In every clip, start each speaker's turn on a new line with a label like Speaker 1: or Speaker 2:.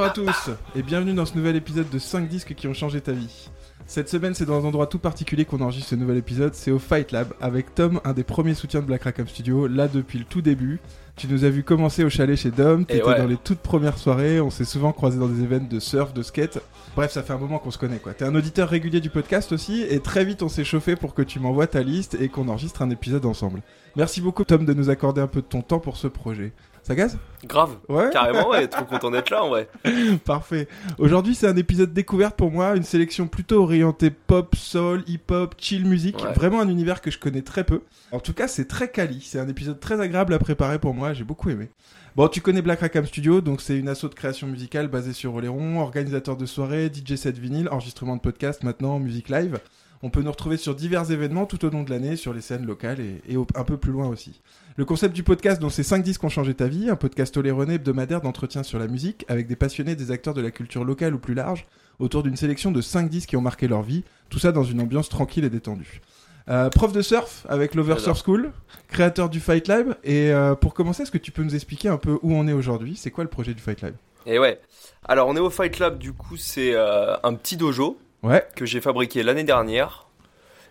Speaker 1: Bonjour à tous et bienvenue dans ce nouvel épisode de 5 disques qui ont changé ta vie. Cette semaine, c'est dans un endroit tout particulier qu'on enregistre ce nouvel épisode, c'est au Fight Lab avec Tom, un des premiers soutiens de Black Rackham Studio, là depuis le tout début. Tu nous as vu commencer au chalet chez Dom, t'étais
Speaker 2: ouais.
Speaker 1: dans les toutes premières soirées, on s'est souvent croisés dans des événements de surf, de skate. Bref, ça fait un moment qu'on se connaît quoi. T'es un auditeur régulier du podcast aussi et très vite on s'est chauffé pour que tu m'envoies ta liste et qu'on enregistre un épisode ensemble. Merci beaucoup Tom de nous accorder un peu de ton temps pour ce projet. Ça gaze
Speaker 2: Grave.
Speaker 1: Ouais
Speaker 2: Carrément, ouais, trop content d'être là en vrai.
Speaker 1: Parfait. Aujourd'hui, c'est un épisode découverte pour moi, une sélection plutôt orientée pop, soul, hip-hop, chill musique.
Speaker 2: Ouais.
Speaker 1: Vraiment un univers que je connais très peu. En tout cas, c'est très quali. C'est un épisode très agréable à préparer pour moi. J'ai beaucoup aimé. Bon, tu connais Black Rackham Studio, donc c'est une asso de création musicale basée sur Oléron, organisateur de soirées, DJ set vinyle, enregistrement de podcast maintenant, musique live. On peut nous retrouver sur divers événements tout au long de l'année, sur les scènes locales et, et au- un peu plus loin aussi. Le concept du podcast, donc c'est 5 disques ont changé ta vie, un podcast oléronais hebdomadaire d'entretien sur la musique, avec des passionnés des acteurs de la culture locale ou plus large, autour d'une sélection de 5 disques qui ont marqué leur vie, tout ça dans une ambiance tranquille et détendue. Euh, prof de surf avec l'Over. Surf School, créateur du Fight Lab, et euh, pour commencer, est-ce que tu peux nous expliquer un peu où on est aujourd'hui? C'est quoi le projet du Fight Lab?
Speaker 2: Et ouais. Alors, on est au Fight Lab, du coup, c'est euh, un petit dojo
Speaker 1: Ouais,
Speaker 2: que j'ai fabriqué l'année dernière,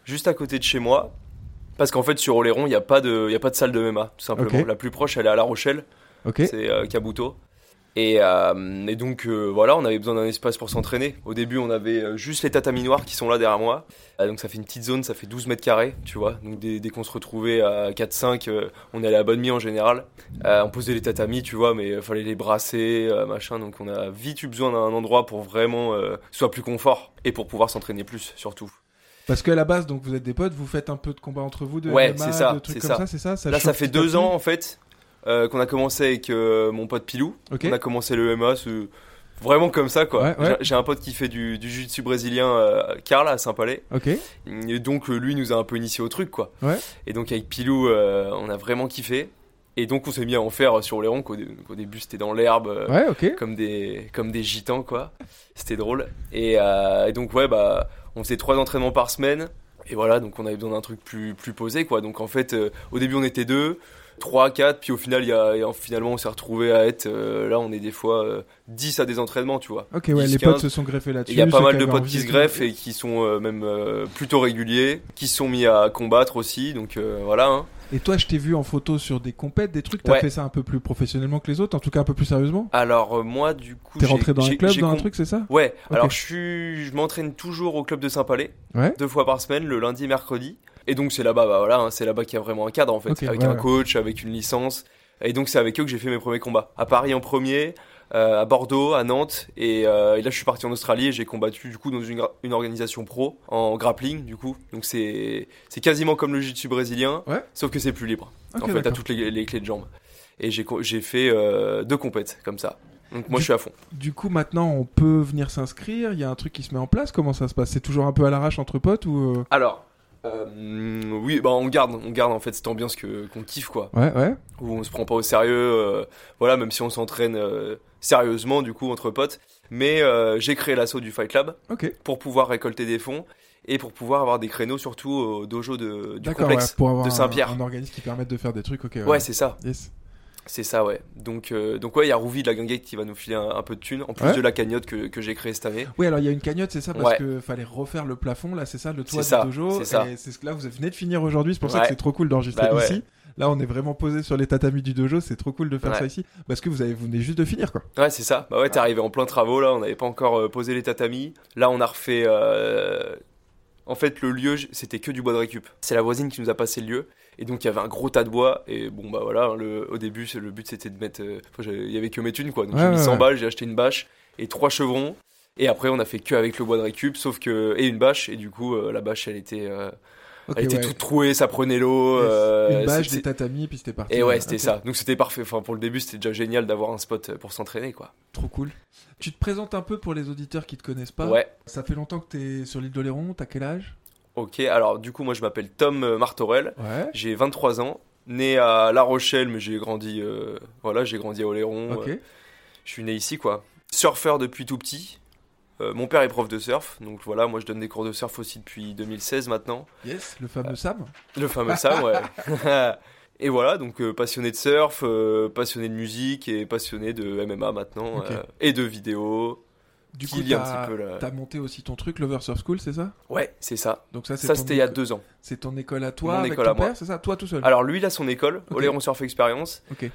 Speaker 2: juste à côté de chez moi. Parce qu'en fait, sur Oléron, il n'y a, pas de- y a pas de salle de MMA, tout simplement. La plus proche, elle est à La Rochelle,
Speaker 1: ok.
Speaker 2: c'est euh, Kabuto. Et, euh, et donc, euh, voilà, on avait besoin d'un espace pour s'entraîner. Au début, on avait euh, juste les tatamis noirs qui sont là derrière moi. Donc, ça fait une petite zone, ça fait 12 mètres carrés, tu vois. Donc, dès, dès qu'on se retrouvait à 4-5, euh, on allait à bonne mi en général. On posait les tatamis, tu vois, mais il fallait les brasser, machin. Donc, on a vite eu besoin d'un endroit pour vraiment soit plus confort et pour pouvoir s'entraîner plus, surtout.
Speaker 1: Parce qu'à la base, donc vous êtes des potes, vous faites un peu de combat entre vous, de
Speaker 2: Ouais,
Speaker 1: MMA,
Speaker 2: c'est ça,
Speaker 1: de trucs comme ça,
Speaker 2: ça.
Speaker 1: c'est ça, ça
Speaker 2: Là, ça fait deux ans, en fait, euh, qu'on a commencé avec euh, mon pote Pilou. On a commencé le MMA, vraiment comme ça, quoi.
Speaker 1: Ouais, ouais.
Speaker 2: J'ai- un pote qui fait du, du jiu-jitsu brésilien, euh, Karl, à Saint-Palais.
Speaker 1: Ok.
Speaker 2: Et donc, euh, lui nous a un peu initié au truc, quoi.
Speaker 1: Ouais.
Speaker 2: Et donc, avec Pilou, euh, on a vraiment kiffé. Et donc, on s'est mis à en faire sur Oléron, qu'au dé- qu'au début, c'était dans l'herbe. euh, comme des comme des gitans quoi c'était drôle et, et donc ouais bah on faisait trois entraînements par semaine et voilà donc on avait besoin d'un truc plus plus posé quoi donc en fait euh, au début on était deux trois quatre puis au final y a, finalement on s'est retrouvé à être euh, là on est des fois euh, 10 à des entraînements tu vois
Speaker 1: Ok, ouais,
Speaker 2: 10,
Speaker 1: les potes
Speaker 2: 15.
Speaker 1: se sont greffés là-dessus.
Speaker 2: il y a pas mal de potes qui se greffent et qui sont euh, même plutôt réguliers qui se sont mis à combattre aussi donc voilà hein.
Speaker 1: Et toi, je t'ai vu en photo sur des compètes, des trucs, t'as
Speaker 2: Ouais.
Speaker 1: fait ça un peu plus professionnellement que les autres, en tout cas un peu plus sérieusement
Speaker 2: alors euh, moi du coup
Speaker 1: T'es rentré dans un club, dans un truc, c'est ça?
Speaker 2: Ouais, alors je suis, je m'entraîne toujours au club de Saint-Palais,
Speaker 1: Ouais.
Speaker 2: deux fois par semaine, le lundi et mercredi. Et donc c'est là-bas, bah voilà, hein, c'est là-bas qu'il y a vraiment un cadre en fait, avec
Speaker 1: ouais,
Speaker 2: un coach, avec une licence. Et donc c'est avec eux que j'ai fait mes premiers combats. À Paris en premier, à Bordeaux, à Nantes, et, euh, et là je suis parti en Australie et j'ai combattu du coup dans une, organisation pro en grappling du coup. Donc c'est c'est quasiment comme le jiu-jitsu brésilien,
Speaker 1: Ouais.
Speaker 2: sauf que c'est plus libre. En fait, t'as toutes les, les clés de jambes. Et j'ai fait euh, deux compètes comme ça. Donc moi
Speaker 1: Du-
Speaker 2: je suis à fond.
Speaker 1: Du coup, maintenant, on peut venir s'inscrire, il y a un truc qui se met en place, comment ça se passe? C'est toujours un peu à l'arrache entre potes ou... euh,
Speaker 2: Alors, euh, oui, bah on garde, on garde en fait cette ambiance que qu'on kiffe quoi,
Speaker 1: Ouais, ouais.
Speaker 2: où on se prend pas au sérieux, euh, voilà, même si on s'entraîne euh, sérieusement du coup entre potes. Mais j'ai créé l'assaut du Fight
Speaker 1: Ok.
Speaker 2: pour pouvoir récolter des fonds et pour pouvoir avoir des créneaux surtout au dojo de, du
Speaker 1: ouais,
Speaker 2: complexe
Speaker 1: pour avoir
Speaker 2: de
Speaker 1: un-
Speaker 2: Saint-Pierre.
Speaker 1: Un, organisme qui permette de faire des trucs, ok.
Speaker 2: Ouais, c'est ça,
Speaker 1: Yes.
Speaker 2: C'est ça, ouais. Donc, euh, donc ouais, il y a Rouvi de la Guinguette qui va nous filer un, un peu de thunes, en plus
Speaker 1: Ouais.
Speaker 2: de la cagnotte que, que j'ai créée cette année.
Speaker 1: Oui, alors il y a une cagnotte, c'est ça, parce
Speaker 2: Ouais.
Speaker 1: que fallait refaire le plafond, là, c'est ça, le toit
Speaker 2: C'est ça,
Speaker 1: du dojo.
Speaker 2: c'est ça.
Speaker 1: Et c'est ce que là, vous venez de finir aujourd'hui, c'est pour ça que c'est trop cool d'enregistrer
Speaker 2: Bah
Speaker 1: ici. Là, on est vraiment posé sur les tatamis du dojo, c'est trop cool de faire ça ici, parce que vous, avez, vous venez juste de finir, quoi.
Speaker 2: Ouais, c'est ça. Bah ouais, t'es arrivé en plein travaux là, on n'avait pas encore euh, posé les tatamis. Là, on a refait. euh, En fait, le lieu, c'était que du bois de récup. C'est la voisine qui nous a passé le lieu. Et donc, il y avait un gros tas de bois. Et bon, bah voilà, le... au début, le but c'était de mettre. euh, enfin, il y avait que mes thunes quoi. Donc,
Speaker 1: Ouais,
Speaker 2: j'ai mis
Speaker 1: ouais,
Speaker 2: 100
Speaker 1: ouais.
Speaker 2: balles, j'ai acheté une bâche et trois chevrons. Et après, on a fait que avec le bois de récup, sauf que. Et une bâche. Et du coup, euh, la bâche, elle était. euh, Elle était
Speaker 1: ouais.
Speaker 2: toute trouée, ça prenait l'eau. Euh,
Speaker 1: Une bâche, des tatamis, puis c'était parti.
Speaker 2: Et ouais, c'était ça. Donc c'était parfait. Enfin, pour le début, c'était déjà génial d'avoir un spot pour s'entraîner, quoi.
Speaker 1: Trop cool. Tu te présentes un peu pour les auditeurs qui te connaissent pas.
Speaker 2: Ouais.
Speaker 1: Ça fait longtemps que t'es sur l'île d'Oléron. T'as quel âge?
Speaker 2: Ok. Alors, du coup, moi, je m'appelle Tom euh, Martorell.
Speaker 1: Ouais.
Speaker 2: J'ai 23 ans. Né à La Rochelle, mais j'ai grandi, euh, voilà, j'ai grandi à Oléron. Euh, Je suis né ici, quoi. Surfeur depuis tout petit. Euh, mon père est prof de surf, donc voilà, moi je donne des cours de surf aussi depuis 2016 maintenant.
Speaker 1: Yes. Le fameux Sam.
Speaker 2: Le fameux Sam, ouais. et voilà, donc passionné de surf, passionné de musique et passionné de MMA maintenant, et de vidéo.
Speaker 1: Du
Speaker 2: Qui
Speaker 1: coup,
Speaker 2: lie un
Speaker 1: t'as
Speaker 2: petit peu la-
Speaker 1: t'as monté aussi ton truc, Lover Surf School, c'est ça?
Speaker 2: Ouais, c'est ça.
Speaker 1: Donc ça, c'est
Speaker 2: Ça, c'était il y a deux ans.
Speaker 1: C'est ton école à toi
Speaker 2: Mon
Speaker 1: avec
Speaker 2: école
Speaker 1: ton
Speaker 2: à moi.
Speaker 1: père, c'est ça? Toi tout seul?
Speaker 2: Alors lui, il a son école. Oléron Surf Experience.
Speaker 1: Ok.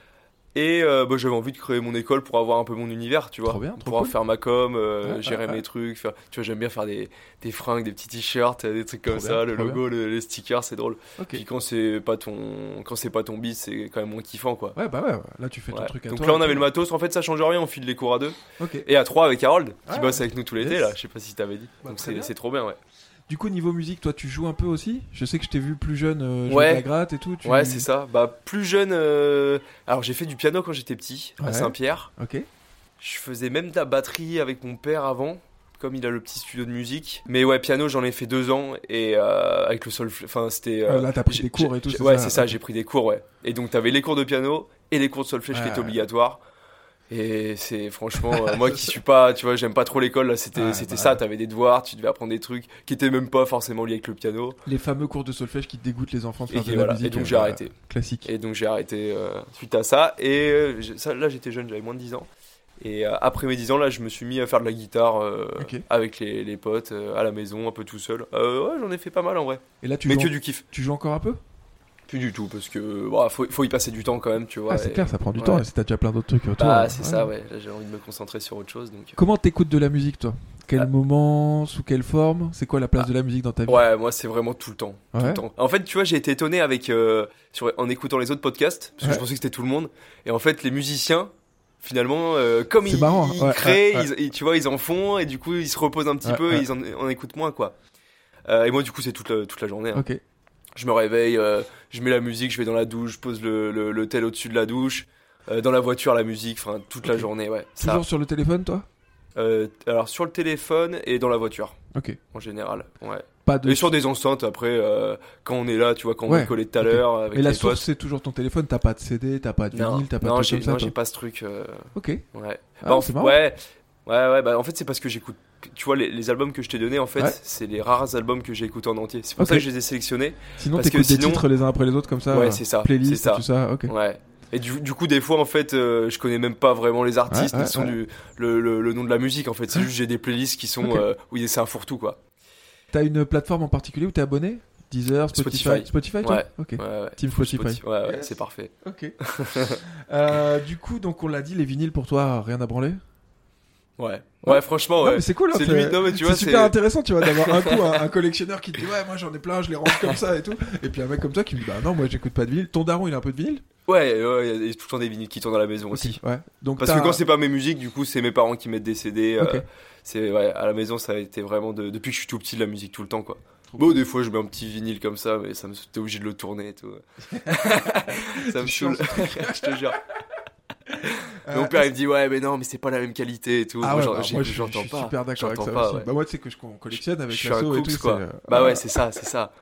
Speaker 2: Et euh, bah, j'avais envie de créer mon école pour avoir un peu mon univers, tu vois.
Speaker 1: Trop bien, trop
Speaker 2: pouvoir
Speaker 1: cool.
Speaker 2: faire ma com, euh, gérer mes trucs. Faire... Tu vois, j'aime bien faire des, des fringues, des petits t-shirts, des trucs comme
Speaker 1: Trop
Speaker 2: ça,
Speaker 1: bien,
Speaker 2: le logo, le- les stickers, c'est drôle.
Speaker 1: Ok.
Speaker 2: Puis quand c'est pas ton quand c'est pas ton beat, c'est quand même moins kiffant quoi.
Speaker 1: Ouais, bah ouais. Là, tu fais ton
Speaker 2: Ouais.
Speaker 1: truc à
Speaker 2: Donc
Speaker 1: toi.
Speaker 2: là on avait le matos, en fait ça change rien, on file les cours à deux et à trois avec Harold qui
Speaker 1: Ah,
Speaker 2: bosse avec nous tout l'été
Speaker 1: yes.
Speaker 2: là, je sais pas si t'avais dit.
Speaker 1: Bah,
Speaker 2: Donc c'est trop bien ouais.
Speaker 1: Du coup, niveau musique, toi, tu joues un peu aussi? Je sais que je t'ai vu plus jeune euh, jouer
Speaker 2: Ouais.
Speaker 1: de la gratte et tout. tu-
Speaker 2: Ouais, c'est ça. Bah plus jeune euh, alors j'ai fait du piano quand j'étais petit
Speaker 1: Ouais.
Speaker 2: à Saint-Pierre.
Speaker 1: Ok.
Speaker 2: Je faisais même de la batterie avec mon père avant. Comme il a le petit studio de musique. Mais ouais, piano, j'en ai fait deux ans. Et euh, avec le sol. Enfin, c'était. euh,
Speaker 1: Euh, là, t'as pris
Speaker 2: j'ai-
Speaker 1: des cours et tout,
Speaker 2: Ouais,
Speaker 1: ça
Speaker 2: c'est ça, j'ai pris des cours, ouais. Et donc, t'avais les cours de piano et les cours de solfège qui étaient obligatoires. Et c'est franchement, euh, moi qui suis pas, tu vois, j'aime pas trop l'école, là, c'était
Speaker 1: Ouais,
Speaker 2: c'était
Speaker 1: bah
Speaker 2: ça. T'avais des devoirs, tu devais apprendre des trucs qui étaient même pas forcément liés avec le piano.
Speaker 1: Les fameux cours de solfège qui dégoûtent les enfants de
Speaker 2: Et,
Speaker 1: faire
Speaker 2: qui-
Speaker 1: de la
Speaker 2: voilà.
Speaker 1: musique.
Speaker 2: et donc,
Speaker 1: euh,
Speaker 2: j'ai arrêté.
Speaker 1: Classique.
Speaker 2: Et donc j'ai arrêté euh, suite à ça. Et ça, là j'étais jeune, j'avais moins de 10 ans. Et après mes 10 ans, là je me suis mis à faire de la guitare euh, avec les, les potes euh, à la maison, un peu tout seul. Euh, ouais, j'en ai fait pas mal en vrai.
Speaker 1: Et là, tu
Speaker 2: Mais
Speaker 1: joues,
Speaker 2: que
Speaker 1: en-
Speaker 2: du kiff.
Speaker 1: tu joues encore un peu?
Speaker 2: Plus du tout, parce que bah, faut, faut y passer du temps quand même, tu vois.
Speaker 1: Ah, c'est
Speaker 2: et-
Speaker 1: clair, ça prend du
Speaker 2: ouais.
Speaker 1: temps. Et si t'as déjà plein d'autres trucs autour. Euh,
Speaker 2: c'est
Speaker 1: ouais.
Speaker 2: ça, ouais. J'ai envie de me concentrer sur autre chose. Donc...
Speaker 1: Comment t'écoutes de la musique, toi? Quel
Speaker 2: Ah.
Speaker 1: moment Sous quelle forme? C'est quoi la place de la musique dans ta vie?
Speaker 2: Ouais, moi c'est vraiment tout le temps. Tout
Speaker 1: Ouais.
Speaker 2: le temps. En fait, tu vois, j'ai été étonné avec euh, sur, en écoutant les autres podcasts parce que je pensais que c'était tout le monde. Et en fait, les musiciens, finalement, euh, comme ils,
Speaker 1: marrant,
Speaker 2: ils
Speaker 1: ouais,
Speaker 2: créent. Ils, tu vois, ils en font et du coup, ils se reposent un petit peu et ils en, en écoutent moins, quoi. Euh, et moi, du coup, c'est toute la, toute la journée. hein.
Speaker 1: Ok.
Speaker 2: Je me réveille, euh, je mets la musique, je vais dans la douche, je pose le, le, le tel au-dessus de la douche. euh, dans la voiture, la musique, enfin toute la journée, ouais. Ça.
Speaker 1: Toujours sur le téléphone, toi?
Speaker 2: Euh, alors sur le téléphone et dans la voiture,
Speaker 1: Ok.
Speaker 2: en général, ouais.
Speaker 1: Pas de.
Speaker 2: Et sur des enceintes après, quand on est là, tu vois, quand on
Speaker 1: Ouais,
Speaker 2: est collé tout à l'heure
Speaker 1: Mais la source, c'est toujours ton téléphone. T'as pas de CD, t'as pas de vinyle, t'as pas de
Speaker 2: non, j'ai pas ce truc.
Speaker 1: Ok.
Speaker 2: ouais.
Speaker 1: Ah,
Speaker 2: Bah, en ouais, ouais, ouais. Bah, en fait, c'est parce que j'écoute. Tu vois, les, les albums que je t'ai donnés, en fait,
Speaker 1: Ouais.
Speaker 2: c'est les rares albums que j'ai écoutés en entier. C'est pour ça que je les ai sélectionnés.
Speaker 1: Sinon,
Speaker 2: parce que
Speaker 1: t'écoutes des
Speaker 2: sinon-
Speaker 1: titres les uns après les autres comme ça.
Speaker 2: Ouais, c'est ça,
Speaker 1: Playlist,
Speaker 2: ça.
Speaker 1: tout ça. Ok.
Speaker 2: Ouais. Et du, du coup, des fois, en fait, euh, je connais même pas vraiment les artistes,
Speaker 1: Ouais, ouais,
Speaker 2: ni sont
Speaker 1: ouais.
Speaker 2: du, le, le, le nom de la musique. En fait, c'est juste j'ai des playlists qui sont
Speaker 1: Ok.
Speaker 2: euh, où c'est un fourre-tout, quoi.
Speaker 1: T'as une plateforme en particulier où t'es abonné? Deezer, Spotify?
Speaker 2: Spotify.
Speaker 1: Spotify, toi?
Speaker 2: Ouais.
Speaker 1: Ok.
Speaker 2: Ouais, ouais.
Speaker 1: Team Spotify.
Speaker 2: Spotify. Ouais, ouais,
Speaker 1: Yes.
Speaker 2: c'est parfait.
Speaker 1: Ok. Euh, du coup, donc on l'a dit, les vinyles pour toi, rien à branler?
Speaker 2: Ouais. Ouais, franchement, ouais.
Speaker 1: c'est cool. hein,
Speaker 2: C'est limite, non, mais tu
Speaker 1: c'est
Speaker 2: vois,
Speaker 1: super intéressant, tu vois, d'avoir un coup un, un collectionneur qui te dit ouais, moi j'en ai plein, je les range comme ça et tout. Et puis un mec comme toi qui me dit bah non, moi j'écoute pas de vinyle. Ton daron, il a un peu de vinyle?
Speaker 2: Ouais, ouais, il y a tout le temps des vinyles qui tournent à la maison aussi.
Speaker 1: Ouais. Donc
Speaker 2: Parce que quand c'est pas mes musiques, du coup, c'est mes parents qui mettent des CD. euh, c'est ouais, à la maison, ça a été vraiment de- depuis que je suis tout petit de la musique tout le temps, quoi. Bon, des fois, je mets un petit vinyle comme ça, mais ça me t'es obligé de le tourner et tout. ça me saoule. je te jure.
Speaker 1: Euh,
Speaker 2: Mon père, il me dit, ouais, mais non, mais c'est pas la même qualité et tout.
Speaker 1: Ah
Speaker 2: moi,
Speaker 1: ouais, bah,
Speaker 2: j'ai-
Speaker 1: moi je,
Speaker 2: j'entends
Speaker 1: je suis
Speaker 2: pas.
Speaker 1: super d'accord avec ça
Speaker 2: pas,
Speaker 1: aussi.
Speaker 2: ouais.
Speaker 1: Bah moi tu sais que je collectionne avec
Speaker 2: Je suis
Speaker 1: la
Speaker 2: un
Speaker 1: et tout.
Speaker 2: quoi.
Speaker 1: euh,
Speaker 2: Bah ouais, c'est ça, c'est ça.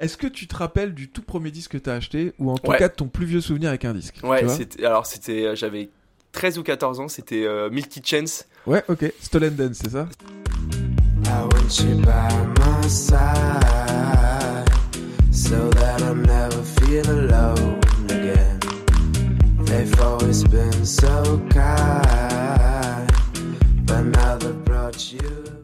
Speaker 1: Est-ce que tu te rappelles du tout premier disque que t'as acheté ou en tout
Speaker 2: Ouais.
Speaker 1: cas de ton plus vieux souvenir avec un disque
Speaker 2: Ouais, c'était, alors c'était, euh, j'avais 13 ou 14 ans, c'était euh, Milky Chance.
Speaker 1: Ouais, ok. Stolen Dance, c'est ça
Speaker 3: I want you by my side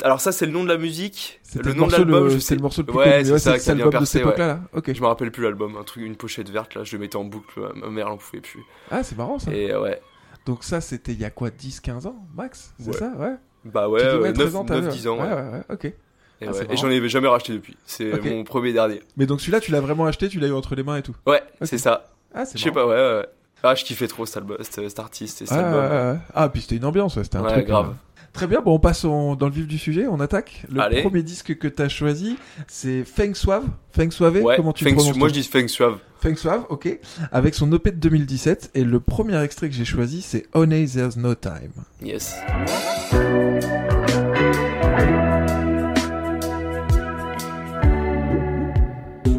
Speaker 2: Alors ça, c'est le nom de la musique. Le nom de l'album,
Speaker 1: c'est le morceau le plus
Speaker 2: Ouais,
Speaker 1: connu.
Speaker 2: c'est ça bien
Speaker 1: l'album de cette époque-là, là Ok.
Speaker 2: Je me rappelle plus l'album, un truc, une pochette verte là, je le mettais en boucle, ma mère elle en pouvait plus.
Speaker 1: Ah, c'est marrant ça.
Speaker 2: Et euh, ouais,
Speaker 1: Donc ça, c'était il y a quoi 10-15 ans, max C'est
Speaker 2: Ouais.
Speaker 1: ça Ouais.
Speaker 2: bah ouais,
Speaker 1: dis,
Speaker 2: euh,
Speaker 1: 13 ans,
Speaker 2: 9,
Speaker 1: t'as vu,
Speaker 2: 10 ans.
Speaker 1: Ouais,
Speaker 2: Ouais.
Speaker 1: ouais, ouais, ok.
Speaker 2: Et,
Speaker 1: Ah,
Speaker 2: ouais.
Speaker 1: c'est
Speaker 2: Et
Speaker 1: marrant.
Speaker 2: j'en ai jamais racheté depuis. C'est mon premier dernier.
Speaker 1: Mais donc celui-là, tu l'as vraiment acheté, tu l'as eu entre les mains et tout.
Speaker 2: Ouais, c'est ça.
Speaker 1: Ah, c'est
Speaker 2: Je sais pas, ouais, ouais. Ah, je kiffais trop cet, album, cet, cet artiste et cet
Speaker 1: Ah,
Speaker 2: album.
Speaker 1: ouais, ouais, ouais. Ah, puis c'était une ambiance, ouais, c'était un
Speaker 2: Ouais,
Speaker 1: truc.
Speaker 2: grave.
Speaker 1: euh. Très bien, bon, on passe en- dans le vif du sujet, on attaque. Le
Speaker 2: Allez.
Speaker 1: premier disque que tu as choisi, c'est Feng Suave. Feng Suave,
Speaker 2: Ouais,
Speaker 1: comment tu
Speaker 2: Feng-
Speaker 1: prononces
Speaker 2: moi je dis Feng Suave.
Speaker 1: Feng Suave, ok. Avec son EP de 2017. Et le premier extrait que j'ai choisi, c'est Honey, There's No Time.
Speaker 2: Yes.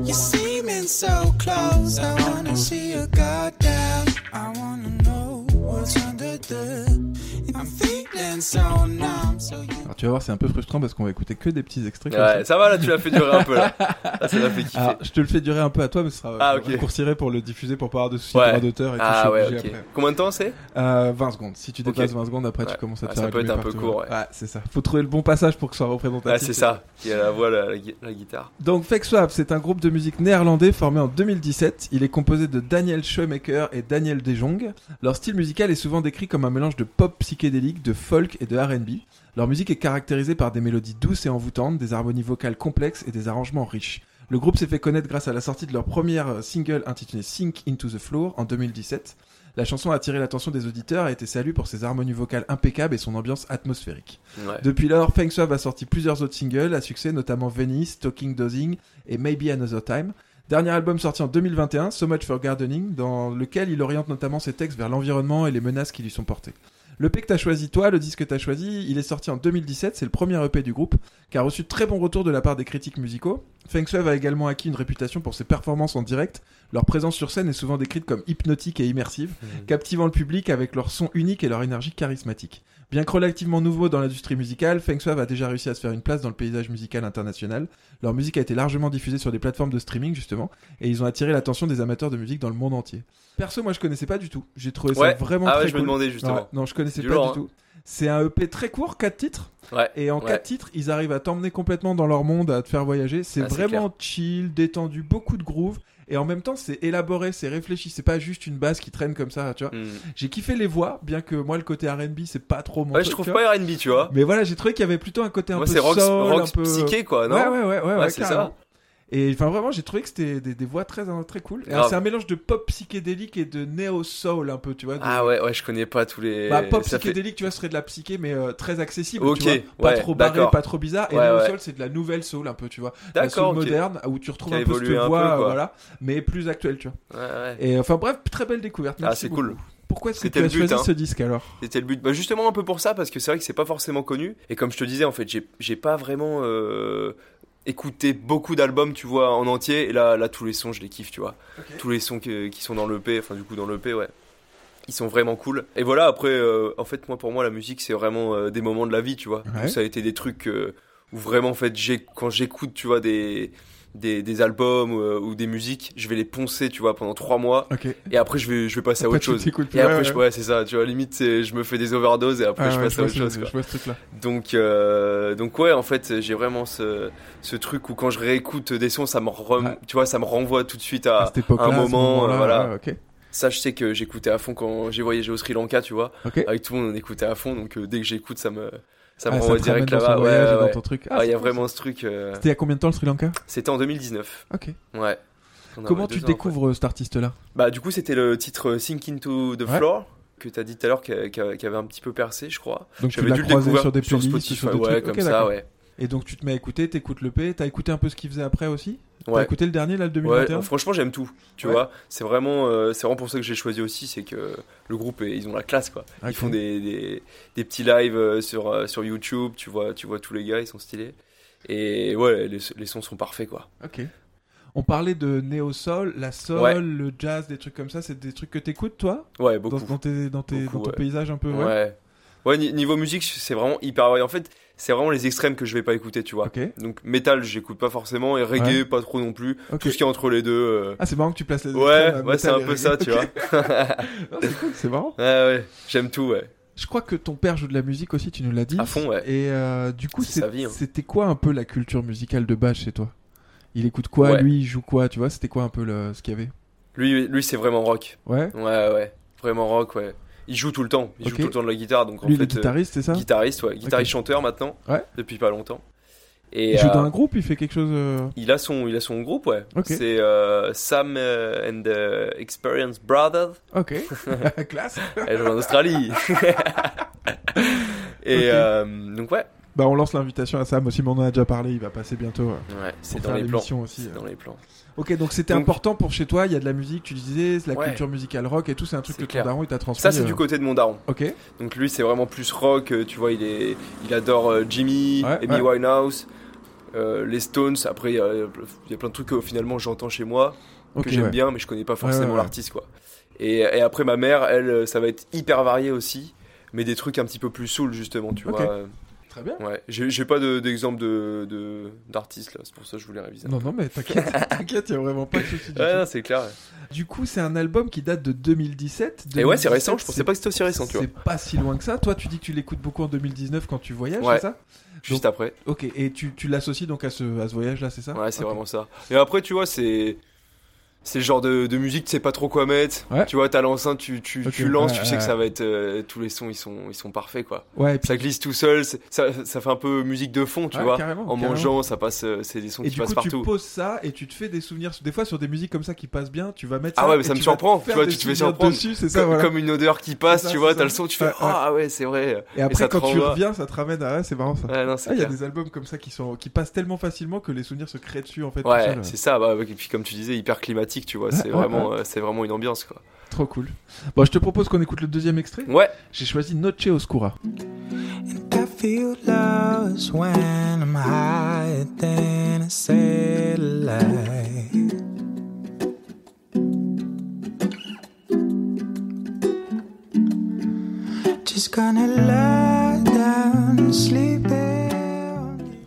Speaker 4: You seeming so close. I'm feeling
Speaker 1: Alors tu vas voir, c'est un peu frustrant parce qu'on va écouter que des petits extraits. comme
Speaker 2: Ouais,
Speaker 1: ça.
Speaker 2: ça va là, tu l'as fait durer un peu là. Là, ça m'a fait kiffer.
Speaker 1: Alors, je te le fais durer un peu à toi, mais ce sera
Speaker 2: Ah,
Speaker 1: je
Speaker 2: ok.
Speaker 1: raccourcirai pour le diffuser pour pas avoir de soucis
Speaker 2: Ouais.
Speaker 1: de droit d'auteur et
Speaker 2: Ah ouais,
Speaker 1: obligé
Speaker 2: ok.
Speaker 1: après.
Speaker 2: Combien de temps c'est?
Speaker 1: Euh, 20 secondes. Si tu dépasses
Speaker 2: Ok.
Speaker 1: 20 secondes, après tu commences à te
Speaker 2: Ah,
Speaker 1: faire
Speaker 2: ça peut être un peu court, ouais.
Speaker 1: c'est ça. Faut trouver le bon passage pour que ce soit représentatif.
Speaker 2: Ah, c'est ça. Il y a la voix, la, la gui- la guitare.
Speaker 1: Donc Fake Swap, c'est un groupe de musique néerlandais formé en 2017. Il est composé de Daniel Shoemaker et Daniel De Jong. Leur style musical est souvent décrit comme un mélange de pop psychédélique, de folk et de R&B. Leur musique est caractérisée par des mélodies douces et envoûtantes, des harmonies vocales complexes et des arrangements riches. Le groupe s'est fait connaître grâce à la sortie de leur première euh, single intitulée Sink Into the Floor en 2017. La chanson a attiré l'attention des auditeurs et a été salue pour ses harmonies vocales impeccables et son ambiance atmosphérique.
Speaker 2: Ouais.
Speaker 1: Depuis lors, Feng Suave a sorti plusieurs autres singles à succès, notamment Venice, Talking Dozing et Maybe Another Time. Dernier album sorti en 2021, So Much for Gardening, dans lequel il oriente notamment ses textes vers l'environnement et les menaces qui lui sont portées. Le EP que t'as choisi toi, le disque que t'as choisi, il est sorti en 2017, c'est le premier EP du groupe, qui a reçu de très bons retours de la part des critiques musicaux. Feng Suave a également acquis une réputation pour ses performances en direct. Leur présence sur scène est souvent décrite comme hypnotique et immersive, captivant le public avec leur son unique et leur énergie charismatique. Bien que relativement nouveau dans l'industrie musicale, Feng Suave a déjà réussi à se faire une place dans le paysage musical international. Leur musique a été largement diffusée sur des plateformes de streaming justement, et ils ont attiré l'attention des amateurs de musique dans le monde entier. Perso, moi je connaissais pas du tout. J'ai trouvé
Speaker 2: Ouais.
Speaker 1: ça vraiment
Speaker 2: Ah ouais,
Speaker 1: très
Speaker 2: je me demandais justement.
Speaker 1: Ouais, non, je connaissais
Speaker 2: Du
Speaker 1: pas
Speaker 2: lourd,
Speaker 1: du
Speaker 2: hein.
Speaker 1: tout. C'est un EP très court, 4 titres.
Speaker 2: Ouais.
Speaker 1: Et en
Speaker 2: Ouais.
Speaker 1: 4 titres, ils arrivent à t'emmener complètement dans leur monde, à te faire voyager. C'est
Speaker 2: Ah, c'est
Speaker 1: vraiment chill, détendu, beaucoup de groove. Et en même temps, c'est élaboré, c'est réfléchi. C'est pas juste une basse qui traîne comme ça, tu vois.
Speaker 2: Hmm.
Speaker 1: J'ai kiffé les voix, bien que moi, le côté R&B, c'est pas trop mon
Speaker 2: Ouais,
Speaker 1: truc,
Speaker 2: je trouve
Speaker 1: tu
Speaker 2: pas R&B, tu vois.
Speaker 1: Mais voilà, j'ai trouvé qu'il y avait plutôt un côté un
Speaker 2: Moi,
Speaker 1: peu
Speaker 2: c'est rock,
Speaker 1: soul,
Speaker 2: rock
Speaker 1: un peu...
Speaker 2: psyché, quoi, non
Speaker 1: ouais, ouais, ouais, ouais, ouais,
Speaker 2: c'est ça.
Speaker 1: Et enfin, vraiment, j'ai trouvé que c'était des, des voix très, très cool. C'est un mélange de pop psychédélique et de néo-soul, un peu, tu vois. de-
Speaker 2: Ah ouais, ouais, je connais pas tous les.
Speaker 1: bah, pop
Speaker 2: ça fait-
Speaker 1: psychédélique, tu vois, serait de la psyché, mais euh, très accessible,
Speaker 2: Ok,
Speaker 1: tu vois. Pas
Speaker 2: ouais,
Speaker 1: trop barré, pas trop bizarre. Et
Speaker 2: Ouais,
Speaker 1: néo
Speaker 2: ouais.
Speaker 1: soul, c'est de la nouvelle soul, un peu, tu vois. La soul
Speaker 2: D'accord, ok.
Speaker 1: moderne, où tu retrouves un peu cette
Speaker 2: peu,
Speaker 1: voix, voilà, mais plus actuelle, tu vois. Et enfin, bref, très belle découverte.
Speaker 2: Ah,
Speaker 1: Merci
Speaker 2: c'est
Speaker 1: beaucoup.
Speaker 2: cool.
Speaker 1: Pourquoi est-ce que tu as
Speaker 2: but,
Speaker 1: choisi
Speaker 2: hein.
Speaker 1: ce disque alors?
Speaker 2: C'était le but. Bah justement un peu pour ça parce que c'est vrai que c'est pas forcément connu et comme je te disais en fait j'ai j'ai pas vraiment euh, écouté beaucoup d'albums tu vois en entier et là là tous les sons je les kiffe tu vois. Tous les sons que- qui sont dans l'EP enfin du coup dans l'EP ouais. Ils sont vraiment cool. Et voilà après euh, en fait moi pour moi la musique c'est vraiment euh, des moments de la vie tu vois.
Speaker 1: Ouais.
Speaker 2: Ça a été des trucs euh, où vraiment en fait quand j'écoute tu vois des des, des albums euh, ou des musiques je vais les poncer tu vois pendant trois mois et après je vais je vais passer à autre chose
Speaker 1: plus.
Speaker 2: et après,
Speaker 1: Ouais,
Speaker 2: je,
Speaker 1: ouais.
Speaker 2: c'est ça, tu vois, limite, je me fais des overdoses et après,
Speaker 1: Ah
Speaker 2: je
Speaker 1: ouais,
Speaker 2: passe à autre chose, quoi. Donc, euh, donc ouais, en fait, j'ai vraiment ce, ce truc où quand je réécoute des sons, ça me, rem- tu vois, ça me renvoie tout de suite
Speaker 1: À
Speaker 2: un moment, euh, voilà. ça. Je sais que j'écoutais à fond quand j'ai voyagé au Sri Lanka, tu vois. Avec tout le monde, on écoutait à fond, donc euh, dès que j'écoute, ça me, ça me
Speaker 1: Ah,
Speaker 2: renvoie
Speaker 1: te ramène
Speaker 2: direct là-bas.
Speaker 1: ton
Speaker 2: Ouais, ouais,
Speaker 1: dans ton truc.
Speaker 2: Ah, il y a
Speaker 1: cool,
Speaker 2: vraiment ce truc. euh,
Speaker 1: C'était il y a combien de temps le Sri Lanka?
Speaker 2: C'était en 2019.
Speaker 1: Ok.
Speaker 2: Ouais.
Speaker 1: Comment tu découvres euh, cet artiste-là?
Speaker 2: Bah, du coup, c'était le titre Sink into the. Floor que t'as dit tout à l'heure qui, avait un petit peu percé, je crois.
Speaker 1: Donc tu
Speaker 2: J'avais dû le découvrir
Speaker 1: sur des
Speaker 2: sur Spotify,
Speaker 1: sur des
Speaker 2: ouais,
Speaker 1: trucs.
Speaker 2: comme ça, ouais.
Speaker 1: Et donc tu te mets à écouter, t'écoutes le P, t'as écouté un peu ce qu'il faisait après aussi T'as
Speaker 2: Ouais.
Speaker 1: écouté le dernier là, le
Speaker 2: Ouais,
Speaker 1: 2021
Speaker 2: franchement j'aime tout, tu
Speaker 1: Ouais.
Speaker 2: vois. C'est vraiment, euh, c'est vraiment pour ça que j'ai choisi aussi, c'est que le groupe, est- ils ont la classe quoi. Ils font des, des, des petits lives euh, sur, euh, sur YouTube, tu vois, tu vois tous les gars, ils sont stylés. Et ouais, les, les sons sont parfaits quoi.
Speaker 1: Ok. On parlait de néo-soul, la soul,
Speaker 2: Ouais.
Speaker 1: le jazz, des trucs comme ça. C'est des trucs que t'écoutes toi?
Speaker 2: Ouais,
Speaker 1: dans,
Speaker 2: beaucoup.
Speaker 1: dans, tes, dans, tes,
Speaker 2: Beaucoup,
Speaker 1: dans ton paysage un peu
Speaker 2: Ouais.
Speaker 1: Ouais.
Speaker 2: ouais. ni- niveau musique, c'est vraiment hyper varié. En fait, c'est vraiment les extrêmes que je vais pas écouter, tu vois. Donc métal, j'écoute pas forcément, et reggae,
Speaker 1: Ouais.
Speaker 2: pas trop non plus. Tout ce qui est entre les deux. euh,
Speaker 1: Ah c'est marrant que tu places les
Speaker 2: Ouais, ouais, c'est un peu ça, tu vois.
Speaker 1: C'est cool, c'est marrant.
Speaker 2: Ouais, ouais, j'aime tout, ouais.
Speaker 1: Je crois que ton père joue de la musique aussi, tu nous l'as dit.
Speaker 2: À fond, ouais.
Speaker 1: Et euh, du coup,
Speaker 2: hein.
Speaker 1: c'était quoi un peu la culture musicale de base chez toi? Il écoute quoi
Speaker 2: Ouais.
Speaker 1: Lui, il joue quoi Tu vois, c'était quoi un peu le... ce qu'il y avait?
Speaker 2: Lui, lui c'est vraiment rock.
Speaker 1: Ouais?
Speaker 2: Ouais, ouais. Vraiment rock, ouais. Il joue tout le temps. Il joue tout le temps de la guitare. Donc, en
Speaker 1: Lui,
Speaker 2: fait,
Speaker 1: le guitariste, c'est ça?
Speaker 2: euh, guitariste, ouais. Guitariste-chanteur maintenant.
Speaker 1: Ouais.
Speaker 2: Depuis pas longtemps. Et
Speaker 1: Il joue
Speaker 2: euh,
Speaker 1: dans un groupe, il fait quelque chose. euh,
Speaker 2: il, a son, il a son groupe, ouais.
Speaker 1: Ok.
Speaker 2: C'est euh, Sam euh, and the Experience Brothers.
Speaker 1: Ok. Classe.
Speaker 2: Elle joue en Australie. Et euh, donc ouais,
Speaker 1: Bah, on lance l'invitation à Sam aussi, mais on en a déjà parlé. Il va passer bientôt. euh,
Speaker 2: ouais c'est dans les plans.
Speaker 1: aussi. Euh.
Speaker 2: dans les plans.
Speaker 1: Ok, donc c'était
Speaker 2: Donc-
Speaker 1: important pour chez toi. Il y a de la musique, tu disais, la
Speaker 2: Ouais.
Speaker 1: culture musicale rock et tout. C'est un truc que ton
Speaker 2: clair.
Speaker 1: daron il t'a transmis.
Speaker 2: Ça c'est
Speaker 1: euh,
Speaker 2: du côté de mon daron.
Speaker 1: Ok.
Speaker 2: Donc lui c'est vraiment plus rock, tu vois, il est, il adore euh, Jimmy,
Speaker 1: Ouais,
Speaker 2: Amy
Speaker 1: ouais.
Speaker 2: Winehouse, euh, les Stones. Après il y, a- il y a plein de trucs que finalement j'entends chez moi que j'aime bien, mais je connais pas forcément l'artiste quoi. Et, et après ma mère, elle, ça va être hyper varié aussi, mais des trucs un petit peu plus soul justement, tu vois.
Speaker 1: Très bien.
Speaker 2: Ouais, j'ai pas de- d'exemple de de d'artiste là, c'est pour ça que je voulais réviser.
Speaker 1: Non, non, mais t'inquiète, t'inquiète, il y a vraiment pas de souci. du
Speaker 2: Ouais, c'est clair. ouais.
Speaker 1: Du coup, c'est un album qui date de 2017.
Speaker 2: Et ouais, c'est
Speaker 1: 2017,
Speaker 2: récent, je pensais pas que c'était aussi récent, tu vois.
Speaker 1: C'est pas si loin que ça. Toi, tu dis que tu l'écoutes beaucoup en 2019 quand tu voyages,
Speaker 2: Ouais.
Speaker 1: c'est ça?
Speaker 2: Juste
Speaker 1: Donc-
Speaker 2: après.
Speaker 1: Ok, et tu, tu l'associes donc à ce, à ce voyage-là, c'est ça?
Speaker 2: Ouais, c'est vraiment ça. Et après, tu vois, c'est. C'est le genre de, de musique, tu sais pas trop quoi mettre.
Speaker 1: Ouais.
Speaker 2: Tu vois, t'as l'enceinte, tu, tu,
Speaker 1: Ok,
Speaker 2: tu lances,
Speaker 1: ouais,
Speaker 2: tu sais que ça va être. euh, tous les sons, ils sont, ils sont parfaits, quoi.
Speaker 1: Ouais, puis
Speaker 2: Ça glisse tout seul, ça, ça fait un peu musique de fond, tu vois.
Speaker 1: carrément,
Speaker 2: en
Speaker 1: carrément.
Speaker 2: mangeant, ça passe. euh, C'est des sons
Speaker 1: Et
Speaker 2: qui
Speaker 1: du
Speaker 2: passent
Speaker 1: coup, tu
Speaker 2: partout.
Speaker 1: poses ça et tu te fais des souvenirs. Des fois, sur des musiques comme ça qui passent bien, tu vas mettre
Speaker 2: Ah ouais, mais ça me
Speaker 1: tu
Speaker 2: surprend. Tu vois, tu te fais surprendre.
Speaker 1: dessus, c'est ça,
Speaker 2: Comme,
Speaker 1: voilà.
Speaker 2: comme une odeur qui passe,
Speaker 1: ça,
Speaker 2: tu vois, t'as le son, tu fais. Ah ouais, c'est vrai.
Speaker 1: Et après, quand tu reviens, ça te ramène à. C'est marrant ça. Ah, il y a des albums comme ça qui, passent tellement facilement que les souvenirs se créent dessus en fait.
Speaker 2: Ouais, c'est ça. Bah, et puis, comme tu disais, hyper climatique, tu vois. C'est
Speaker 1: Ouais,
Speaker 2: vraiment, euh, c'est vraiment une ambiance, quoi.
Speaker 1: Trop cool. Bon, je te propose qu'on écoute le deuxième extrait.
Speaker 2: Ouais.
Speaker 1: J'ai choisi Noche Oscura.
Speaker 4: And I feel lost when I'm higher than a satellite. Just gonna lie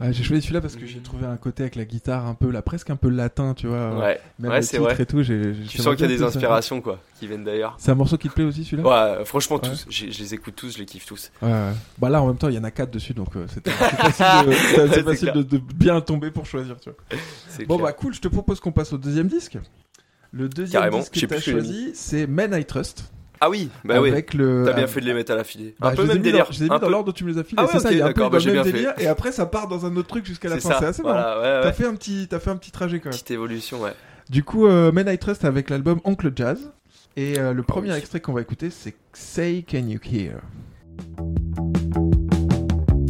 Speaker 1: Ouais, j'ai choisi celui-là parce que j'ai trouvé un côté avec la guitare un peu, là, presque un peu latin, tu vois.
Speaker 2: Ouais.
Speaker 1: Même
Speaker 2: Ouais, c'est vrai.
Speaker 1: et tout.
Speaker 2: Tu
Speaker 1: j'aimerais
Speaker 2: sens qu'il y a des
Speaker 1: ça.
Speaker 2: inspirations, quoi, qui viennent d'ailleurs.
Speaker 1: C'est un morceau qui te plaît aussi, celui-là?
Speaker 2: Ouais, euh, franchement,
Speaker 1: Ouais.
Speaker 2: tous. Je les écoute tous, je les kiffe tous.
Speaker 1: Ouais. Bah là, en même temps, il y en a quatre dessus, donc euh, c'est facile, de, facile de, de bien tomber pour choisir, tu vois. Bon
Speaker 2: clair.
Speaker 1: bah cool, je te propose qu'on passe au deuxième disque. Le deuxième
Speaker 2: Carrément,
Speaker 1: disque que
Speaker 2: que j'ai
Speaker 1: choisi, c'est Men I Trust.
Speaker 2: Ah oui, bah oui.
Speaker 1: avec le.
Speaker 2: T'as bien
Speaker 1: euh,
Speaker 2: fait de les mettre à l'affilée.
Speaker 1: bah,
Speaker 2: un peu même délire.
Speaker 1: Dans, je les ai
Speaker 2: un
Speaker 1: mis dans l'ordre où tu me les as filés.
Speaker 2: Ah ouais,
Speaker 1: c'est ça, il y a un peu
Speaker 2: bah,
Speaker 1: le même délire. Et après, ça part dans un autre truc jusqu'à la
Speaker 2: C'est
Speaker 1: fin.
Speaker 2: ça.
Speaker 1: C'est assez marrant.
Speaker 2: Voilà, ouais,
Speaker 1: T'as fait un petit, t'as fait un petit trajet quand même.
Speaker 2: Petite évolution, ouais.
Speaker 1: Du coup, euh, Men I Trust avec l'album Oncle Jazz. Et euh, le premier
Speaker 2: oui.
Speaker 1: extrait qu'on va écouter, c'est Say Can You Hear?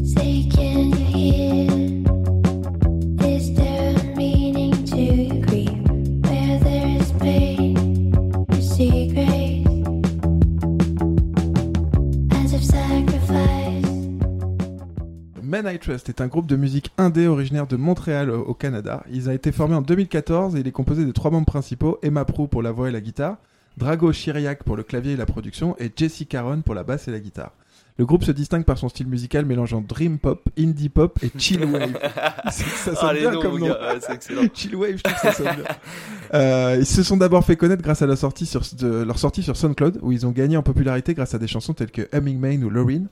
Speaker 5: Say, can
Speaker 1: Men I Trust est un groupe de musique indé originaire de Montréal au au Canada. Il a été formé en 2014 et il est composé des trois membres principaux, Emma Prou pour la voix et la guitare, Drago Chiriac pour le clavier et la production et Jesse Caron pour la basse et la guitare. Le groupe se distingue par son style musical mélangeant dream pop, indie pop et chill wave. Ça sonne
Speaker 2: Ah,
Speaker 1: bien
Speaker 2: noms,
Speaker 1: comme nom.
Speaker 2: gars, ouais, c'est excellent.
Speaker 1: Chill Wave, je trouve que ça sonne bien. Euh, ils se sont d'abord fait connaître grâce à la sortie sur, de, leur sortie sur SoundCloud, où ils ont gagné en popularité grâce à des chansons telles que Humming Main ou Loreen.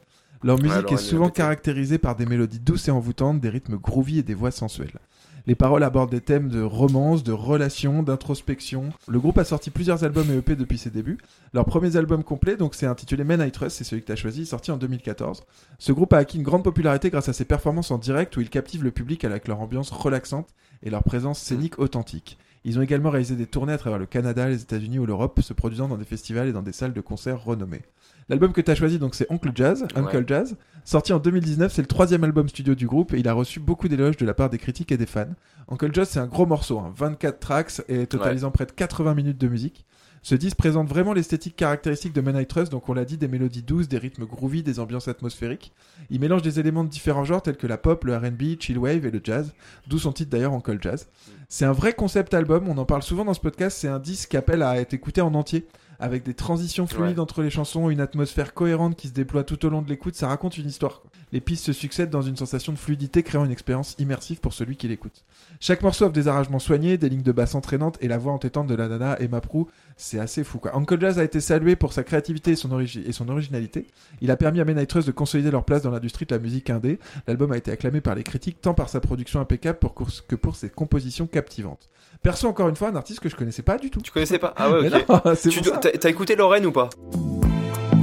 Speaker 1: Leur musique est souvent caractérisée par des mélodies douces et envoûtantes, des rythmes groovy et des voix sensuelles. Les paroles abordent des thèmes de romance, de relations, d'introspection. Le groupe a sorti plusieurs albums et EP depuis ses débuts. Leur premier album complet, donc c'est intitulé Men I Trust, c'est celui que tu as choisi, sorti en 2014. Ce groupe a acquis une grande popularité grâce à ses performances en direct où ils captivent le public avec leur ambiance relaxante et leur présence scénique authentique. Ils ont également réalisé des tournées à travers le Canada, les États-Unis ou l'Europe, se produisant dans des festivals et dans des salles de concert renommées. L'album que tu as choisi, donc, c'est Uncle Jazz, Uncle
Speaker 2: Ouais.
Speaker 1: Jazz. Sorti en 2019, c'est le troisième album studio du groupe et il a reçu beaucoup d'éloges de la part des critiques et des fans. Uncle Jazz, c'est un gros morceau, hein, 24 tracks et totalisant près de 80 minutes de musique. Ce disque présente vraiment l'esthétique caractéristique de Men I Trust, donc on l'a dit, des mélodies douces, des rythmes groovy, des ambiances atmosphériques. Il mélange des éléments de différents genres tels que la pop, le R&B, chill wave et le jazz, d'où son titre d'ailleurs Uncle Jazz. C'est un vrai concept album, on en parle souvent dans ce podcast, c'est un disque qui appelle à être écouté en entier, avec des transitions fluides
Speaker 2: Ouais.
Speaker 1: entre les chansons, une atmosphère cohérente qui se déploie tout au long de l'écoute, ça raconte une histoire. quoi. Les pistes se succèdent dans une sensation de fluidité, créant une expérience immersive pour celui qui l'écoute. Chaque morceau offre des arrangements soignés, des lignes de basse entraînantes et la voix entêtante de la nana Emma Prou, c'est assez fou quoi. Uncle Jazz a été salué pour sa créativité et son, origi- et son originalité. Il a permis à Trust de consolider leur place dans l'industrie de la musique indé. L'album a été acclamé par les critiques tant par sa production impeccable pour que pour ses compositions captivantes. Perso encore une fois un artiste que je connaissais pas du tout.
Speaker 2: Tu connaissais pas Ah ouais, ok. T'as t'as écouté Lorraine ou pas?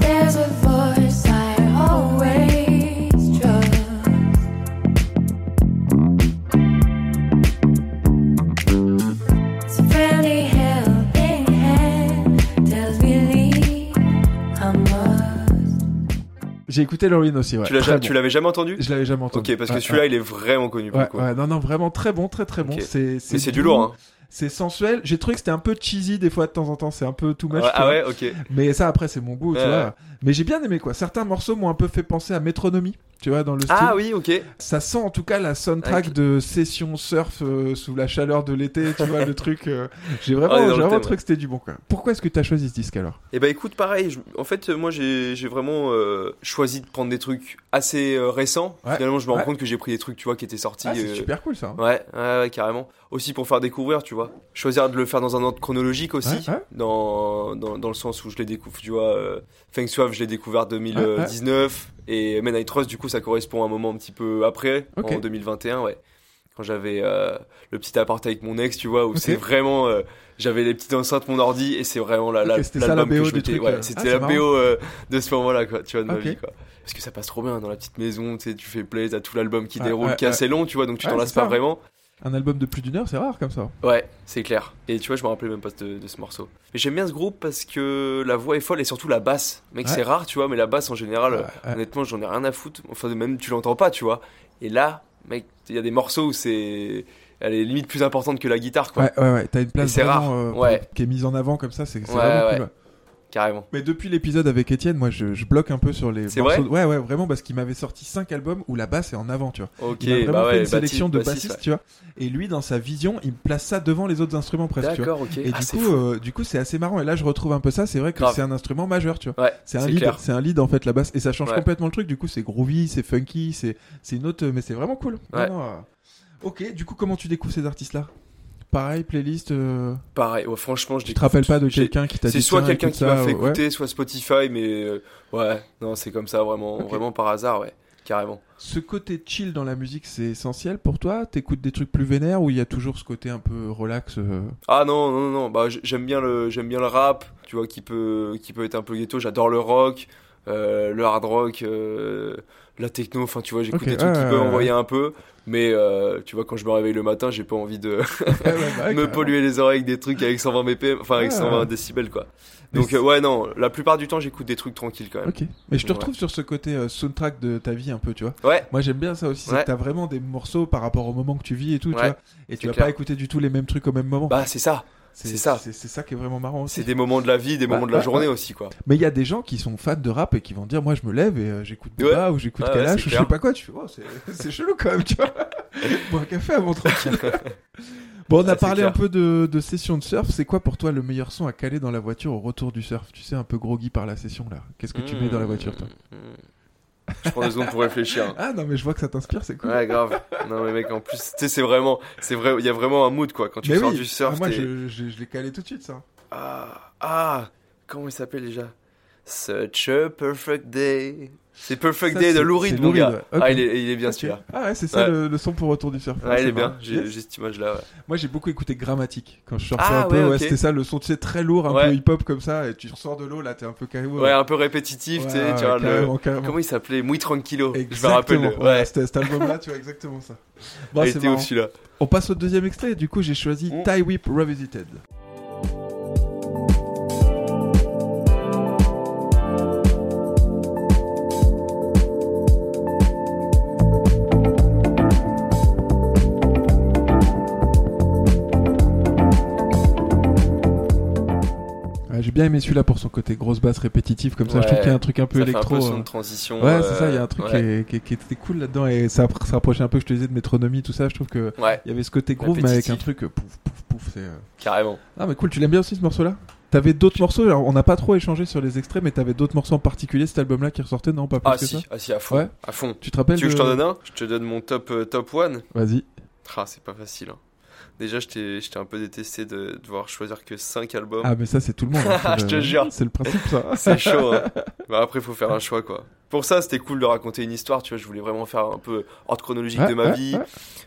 Speaker 5: There's a voice
Speaker 1: J'ai écouté l'Orient aussi, ouais.
Speaker 2: Tu l'as
Speaker 1: Très
Speaker 2: ja-
Speaker 1: bon.
Speaker 2: tu l'avais jamais entendu?
Speaker 1: Je l'avais jamais entendu.
Speaker 2: Ok, parce que
Speaker 1: Ouais,
Speaker 2: celui-là,
Speaker 1: ouais.
Speaker 2: il est vraiment connu pour
Speaker 1: Ouais, non, non, vraiment très bon, très très bon.
Speaker 2: Ok.
Speaker 1: C'est,
Speaker 2: Mais c'est du lourd, hein.
Speaker 1: C'est sensuel. J'ai trouvé que c'était un peu cheesy des fois de temps en temps. C'est un peu too much.
Speaker 2: Ouais,
Speaker 1: tu
Speaker 2: ah ouais, ok.
Speaker 1: Mais ça, après, c'est mon goût, tu
Speaker 2: Ouais,
Speaker 1: vois.
Speaker 2: ouais.
Speaker 1: Mais j'ai bien aimé, quoi. Certains morceaux m'ont un peu fait penser à Métronomie, tu vois, dans le style.
Speaker 2: Ah oui, ok.
Speaker 1: Ça sent en tout cas la soundtrack de session surf euh, sous la chaleur de l'été, tu vois, le truc. euh, J'ai vraiment,
Speaker 2: Ah, dans
Speaker 1: j'ai vraiment
Speaker 2: thème,
Speaker 1: trouvé que c'était du bon, quoi. Pourquoi est-ce que t'as choisi ce disque alors?
Speaker 2: Et bah écoute, pareil, je- en fait, euh, moi j'ai vraiment euh, choisi de prendre des trucs assez récents.
Speaker 1: Ouais.
Speaker 2: Finalement, je me rends
Speaker 1: Ouais.
Speaker 2: compte que j'ai pris des trucs, tu vois, qui étaient sortis.
Speaker 1: Ah, c'est super cool ça. hein.
Speaker 2: Ouais, ouais, ouais, carrément. Aussi pour faire découvrir, tu vois. Choisir de le faire dans un ordre chronologique aussi,
Speaker 1: Ouais, ouais.
Speaker 2: Dans, dans, dans le sens où je l'ai découvert, tu vois. Euh, Feng Suave, je l'ai découvert 2019. Et Men I Trust, du coup, ça correspond à un moment un petit peu après,
Speaker 1: Ok.
Speaker 2: en 2021, ouais. Quand j'avais euh, le petit appart avec mon ex, tu vois, où
Speaker 1: Ok.
Speaker 2: c'est vraiment. euh, j'avais les petites enceintes, mon ordi, et c'est vraiment la, la,
Speaker 1: Ok, c'était la
Speaker 2: l'album que
Speaker 1: BO
Speaker 2: Ouais,
Speaker 1: euh.
Speaker 2: c'était
Speaker 1: Ah,
Speaker 2: la
Speaker 1: marrant.
Speaker 2: BO euh, de ce moment-là, quoi, tu vois, de ma vie, quoi. Parce que ça passe trop bien dans la petite maison, tu sais, tu fais play, t'as tout l'album qui
Speaker 1: Ouais,
Speaker 2: déroule,
Speaker 1: ouais,
Speaker 2: qui est
Speaker 1: ouais.
Speaker 2: assez long, tu vois, donc tu
Speaker 1: Ouais,
Speaker 2: t'en lasses pas
Speaker 1: hein.
Speaker 2: vraiment.
Speaker 1: Un album de plus d'une heure, c'est rare comme ça.
Speaker 2: Ouais, c'est clair. Et tu vois, je me rappelais même pas de, de ce morceau. Mais j'aime bien ce groupe parce que la voix est folle et surtout la basse. Mec,
Speaker 1: Ouais.
Speaker 2: c'est rare, tu vois, mais la basse en général,
Speaker 1: Ouais, ouais.
Speaker 2: honnêtement, j'en ai rien à foutre. Enfin, même tu l'entends pas, tu vois. Et là, mec, il y a des morceaux où c'est. Elle est limite plus importante que la guitare, quoi.
Speaker 1: Ouais, ouais, ouais. T'as une place vraiment
Speaker 2: rare.
Speaker 1: euh,
Speaker 2: Ouais.
Speaker 1: qui est mise en avant comme ça, c'est c'est
Speaker 2: Ouais,
Speaker 1: vraiment
Speaker 2: ouais.
Speaker 1: cool.
Speaker 2: Carrément.
Speaker 1: Mais depuis l'épisode avec Étienne, moi je, je bloque un peu sur les
Speaker 2: C'est
Speaker 1: morceaux.
Speaker 2: vrai
Speaker 1: ouais, ouais, vraiment parce qu'il m'avait sorti 5 albums où la basse est en avant, tu vois.
Speaker 2: Ok,
Speaker 1: il a vraiment
Speaker 2: bah
Speaker 1: fait une sélection de bassistes, tu vois. Et lui, dans sa vision, il place ça devant les autres instruments presque, tu vois.
Speaker 2: D'accord, ok.
Speaker 1: Et
Speaker 2: Ah,
Speaker 1: du
Speaker 2: c'est
Speaker 1: coup, euh, du coup, c'est assez marrant. Et là, je retrouve un peu ça. C'est vrai que c'est un instrument majeur, tu vois.
Speaker 2: Ouais,
Speaker 1: C'est un lead, c'est un lead en fait la basse, et ça change complètement le truc. Du coup, c'est groovy, c'est funky, c'est c'est une autre, mais c'est vraiment cool. Non,
Speaker 2: Ouais.
Speaker 1: non, euh, Ok, du coup, comment tu découvres ces artistes-là? Pareil, playlist. euh,
Speaker 2: Pareil, ouais, franchement, je
Speaker 1: Tu te rappelles pas de quelqu'un qui t'a dit
Speaker 2: C'est soit quelqu'un qui m'a fait écouter, soit Spotify, mais euh, ouais, non, c'est comme ça, vraiment, vraiment par hasard, ouais, carrément.
Speaker 1: Ce côté chill dans la musique, c'est essentiel pour toi? T'écoutes des trucs plus vénères ou il y a toujours ce côté un peu relax euh,
Speaker 2: Ah non, non, non, bah j'aime bien le, j'aime bien le rap, tu vois, qui peut, qui peut être un peu ghetto. J'adore le rock, euh, le hard rock, euh, la techno. Enfin, tu vois, j'écoute
Speaker 1: Ok,
Speaker 2: des trucs qui peuvent envoyer un peu, mais euh, tu vois, quand je me réveille le matin, j'ai pas envie de
Speaker 1: bah
Speaker 2: me polluer les oreilles avec des trucs avec 120 BPM, enfin avec
Speaker 1: Ouais,
Speaker 2: 120
Speaker 1: ouais.
Speaker 2: décibels, quoi. Donc
Speaker 1: c'est-
Speaker 2: euh, ouais, non, la plupart du temps, j'écoute des trucs tranquilles quand même.
Speaker 1: Ok, mais je te
Speaker 2: Ouais.
Speaker 1: retrouve sur ce côté euh, soundtrack de ta vie un peu, tu vois.
Speaker 2: Ouais,
Speaker 1: Moi j'aime bien ça aussi, c'est
Speaker 2: Ouais.
Speaker 1: que t'as vraiment des morceaux par rapport au moment que tu vis et tout, tu vois. Et tu
Speaker 2: c'est
Speaker 1: vas
Speaker 2: clair.
Speaker 1: pas écouter du tout les mêmes trucs au même moment.
Speaker 2: bah c'est ça. C'est ça.
Speaker 1: C'est ça qui est vraiment marrant aussi.
Speaker 2: C'est des moments de la vie, des
Speaker 1: Ouais,
Speaker 2: moments de la
Speaker 1: ouais,
Speaker 2: journée
Speaker 1: ouais.
Speaker 2: aussi, quoi.
Speaker 1: Mais il y a des gens qui sont fans de rap et qui vont dire moi je me lève et euh, j'écoute
Speaker 2: Ouais.
Speaker 1: Booba ou j'écoute
Speaker 2: Ouais, ouais,
Speaker 1: Kalash ou je sais pas quoi. Tu fais oh c'est chelou quand même, tu vois. Bois un café avant tranquille. Bon, on a
Speaker 2: Ouais,
Speaker 1: parlé un peu de, de session de surf. C'est quoi pour toi le meilleur son à caler dans la voiture au retour du surf? Tu sais, un peu groggy par la session là. Qu'est-ce que tu mets dans la voiture toi?
Speaker 2: Mmh. Je prends deux secondes pour réfléchir.
Speaker 1: Ah non, mais je vois que ça t'inspire, c'est cool.
Speaker 2: Ouais, grave. Non, mais mec, en plus, tu sais, c'est vraiment, c'est vrai, il y a vraiment un mood, quoi. Quand tu
Speaker 1: mais
Speaker 2: sors
Speaker 1: oui,
Speaker 2: du surf,
Speaker 1: ah, moi
Speaker 2: t'es-
Speaker 1: je, je, je l'ai calé tout de suite ça.
Speaker 2: Ah, ah, comment il s'appelle déjà? Such a perfect day. C'est Perfect
Speaker 1: Ça,
Speaker 2: Day de Lou Reed, mon gars. Ah, il est, il est bien
Speaker 1: Ok.
Speaker 2: celui-là.
Speaker 1: Ah ouais, c'est ça
Speaker 2: Ouais.
Speaker 1: le, le son pour retour du surf. Ah,
Speaker 2: Ouais, il est bien. J'ai
Speaker 1: Yes.
Speaker 2: cette image-là, ouais.
Speaker 1: Moi j'ai beaucoup écouté Grammatique quand je surfais
Speaker 2: Ah,
Speaker 1: un peu.
Speaker 2: ouais,
Speaker 1: c'était ça le son, tu sais, très lourd, un peu hip-hop comme ça, et tu ressors de l'eau là, t'es un peu KO.
Speaker 2: Ouais, un peu répétitif, tu sais, le... Comment il s'appelait? Muy Tranquilo. Je me
Speaker 1: Exactement.
Speaker 2: rappelle. le-
Speaker 1: Ouais, c'était cet album-là, tu vois, exactement ça. Bon,
Speaker 2: Ah, il
Speaker 1: c'est
Speaker 2: était où
Speaker 1: marrant.
Speaker 2: celui-là?
Speaker 1: On passe au deuxième extrait. Du coup, j'ai choisi
Speaker 2: Mm.
Speaker 1: Tie Whip Revisited. Ouais, j'ai bien aimé celui-là pour son côté grosse basse répétitive comme ça. Je trouve qu'il y a un truc un peu
Speaker 2: Ça fait
Speaker 1: électro.
Speaker 2: un peu son
Speaker 1: euh,
Speaker 2: de transition.
Speaker 1: Ouais,
Speaker 2: euh,
Speaker 1: c'est ça, il y a un truc qui,
Speaker 2: ouais.
Speaker 1: est- qui, est- qui était cool là-dedans et ça, ça rapprochait un peu, je te disais, de métronomie, tout ça. Je trouve que
Speaker 2: Ouais,
Speaker 1: il y avait ce côté groove, mais avec un truc euh, pouf, pouf, pouf. C'est,
Speaker 2: carrément.
Speaker 1: Ah, mais cool, tu l'aimes bien aussi ce morceau-là? T'avais d'autres morceaux, alors on n'a pas trop échangé sur les extraits, mais t'avais d'autres morceaux en particulier cet album-là qui ressortait, non? Pas plus
Speaker 2: Ah
Speaker 1: que
Speaker 2: si,
Speaker 1: ça?
Speaker 2: ah si, à fond.
Speaker 1: Ouais.
Speaker 2: À fond.
Speaker 1: Tu te rappelles
Speaker 2: Tu veux que je t'en donne un? Je te donne mon top euh, top one.
Speaker 1: Vas-y.
Speaker 2: Ah, c'est pas facile. hein. Déjà, t'ai un peu détesté de devoir choisir que 5 albums.
Speaker 1: Ah, mais ça, c'est tout le monde. hein,
Speaker 2: Je te jure.
Speaker 1: C'est le principe, ça.
Speaker 2: C'est chaud. Hein. Bah, après, faut faire un choix, quoi. Pour ça, c'était cool de raconter une histoire. Tu vois, je voulais vraiment faire un peu ordre chronologique
Speaker 1: Ouais,
Speaker 2: de ma
Speaker 1: ouais,
Speaker 2: vie.
Speaker 1: ouais.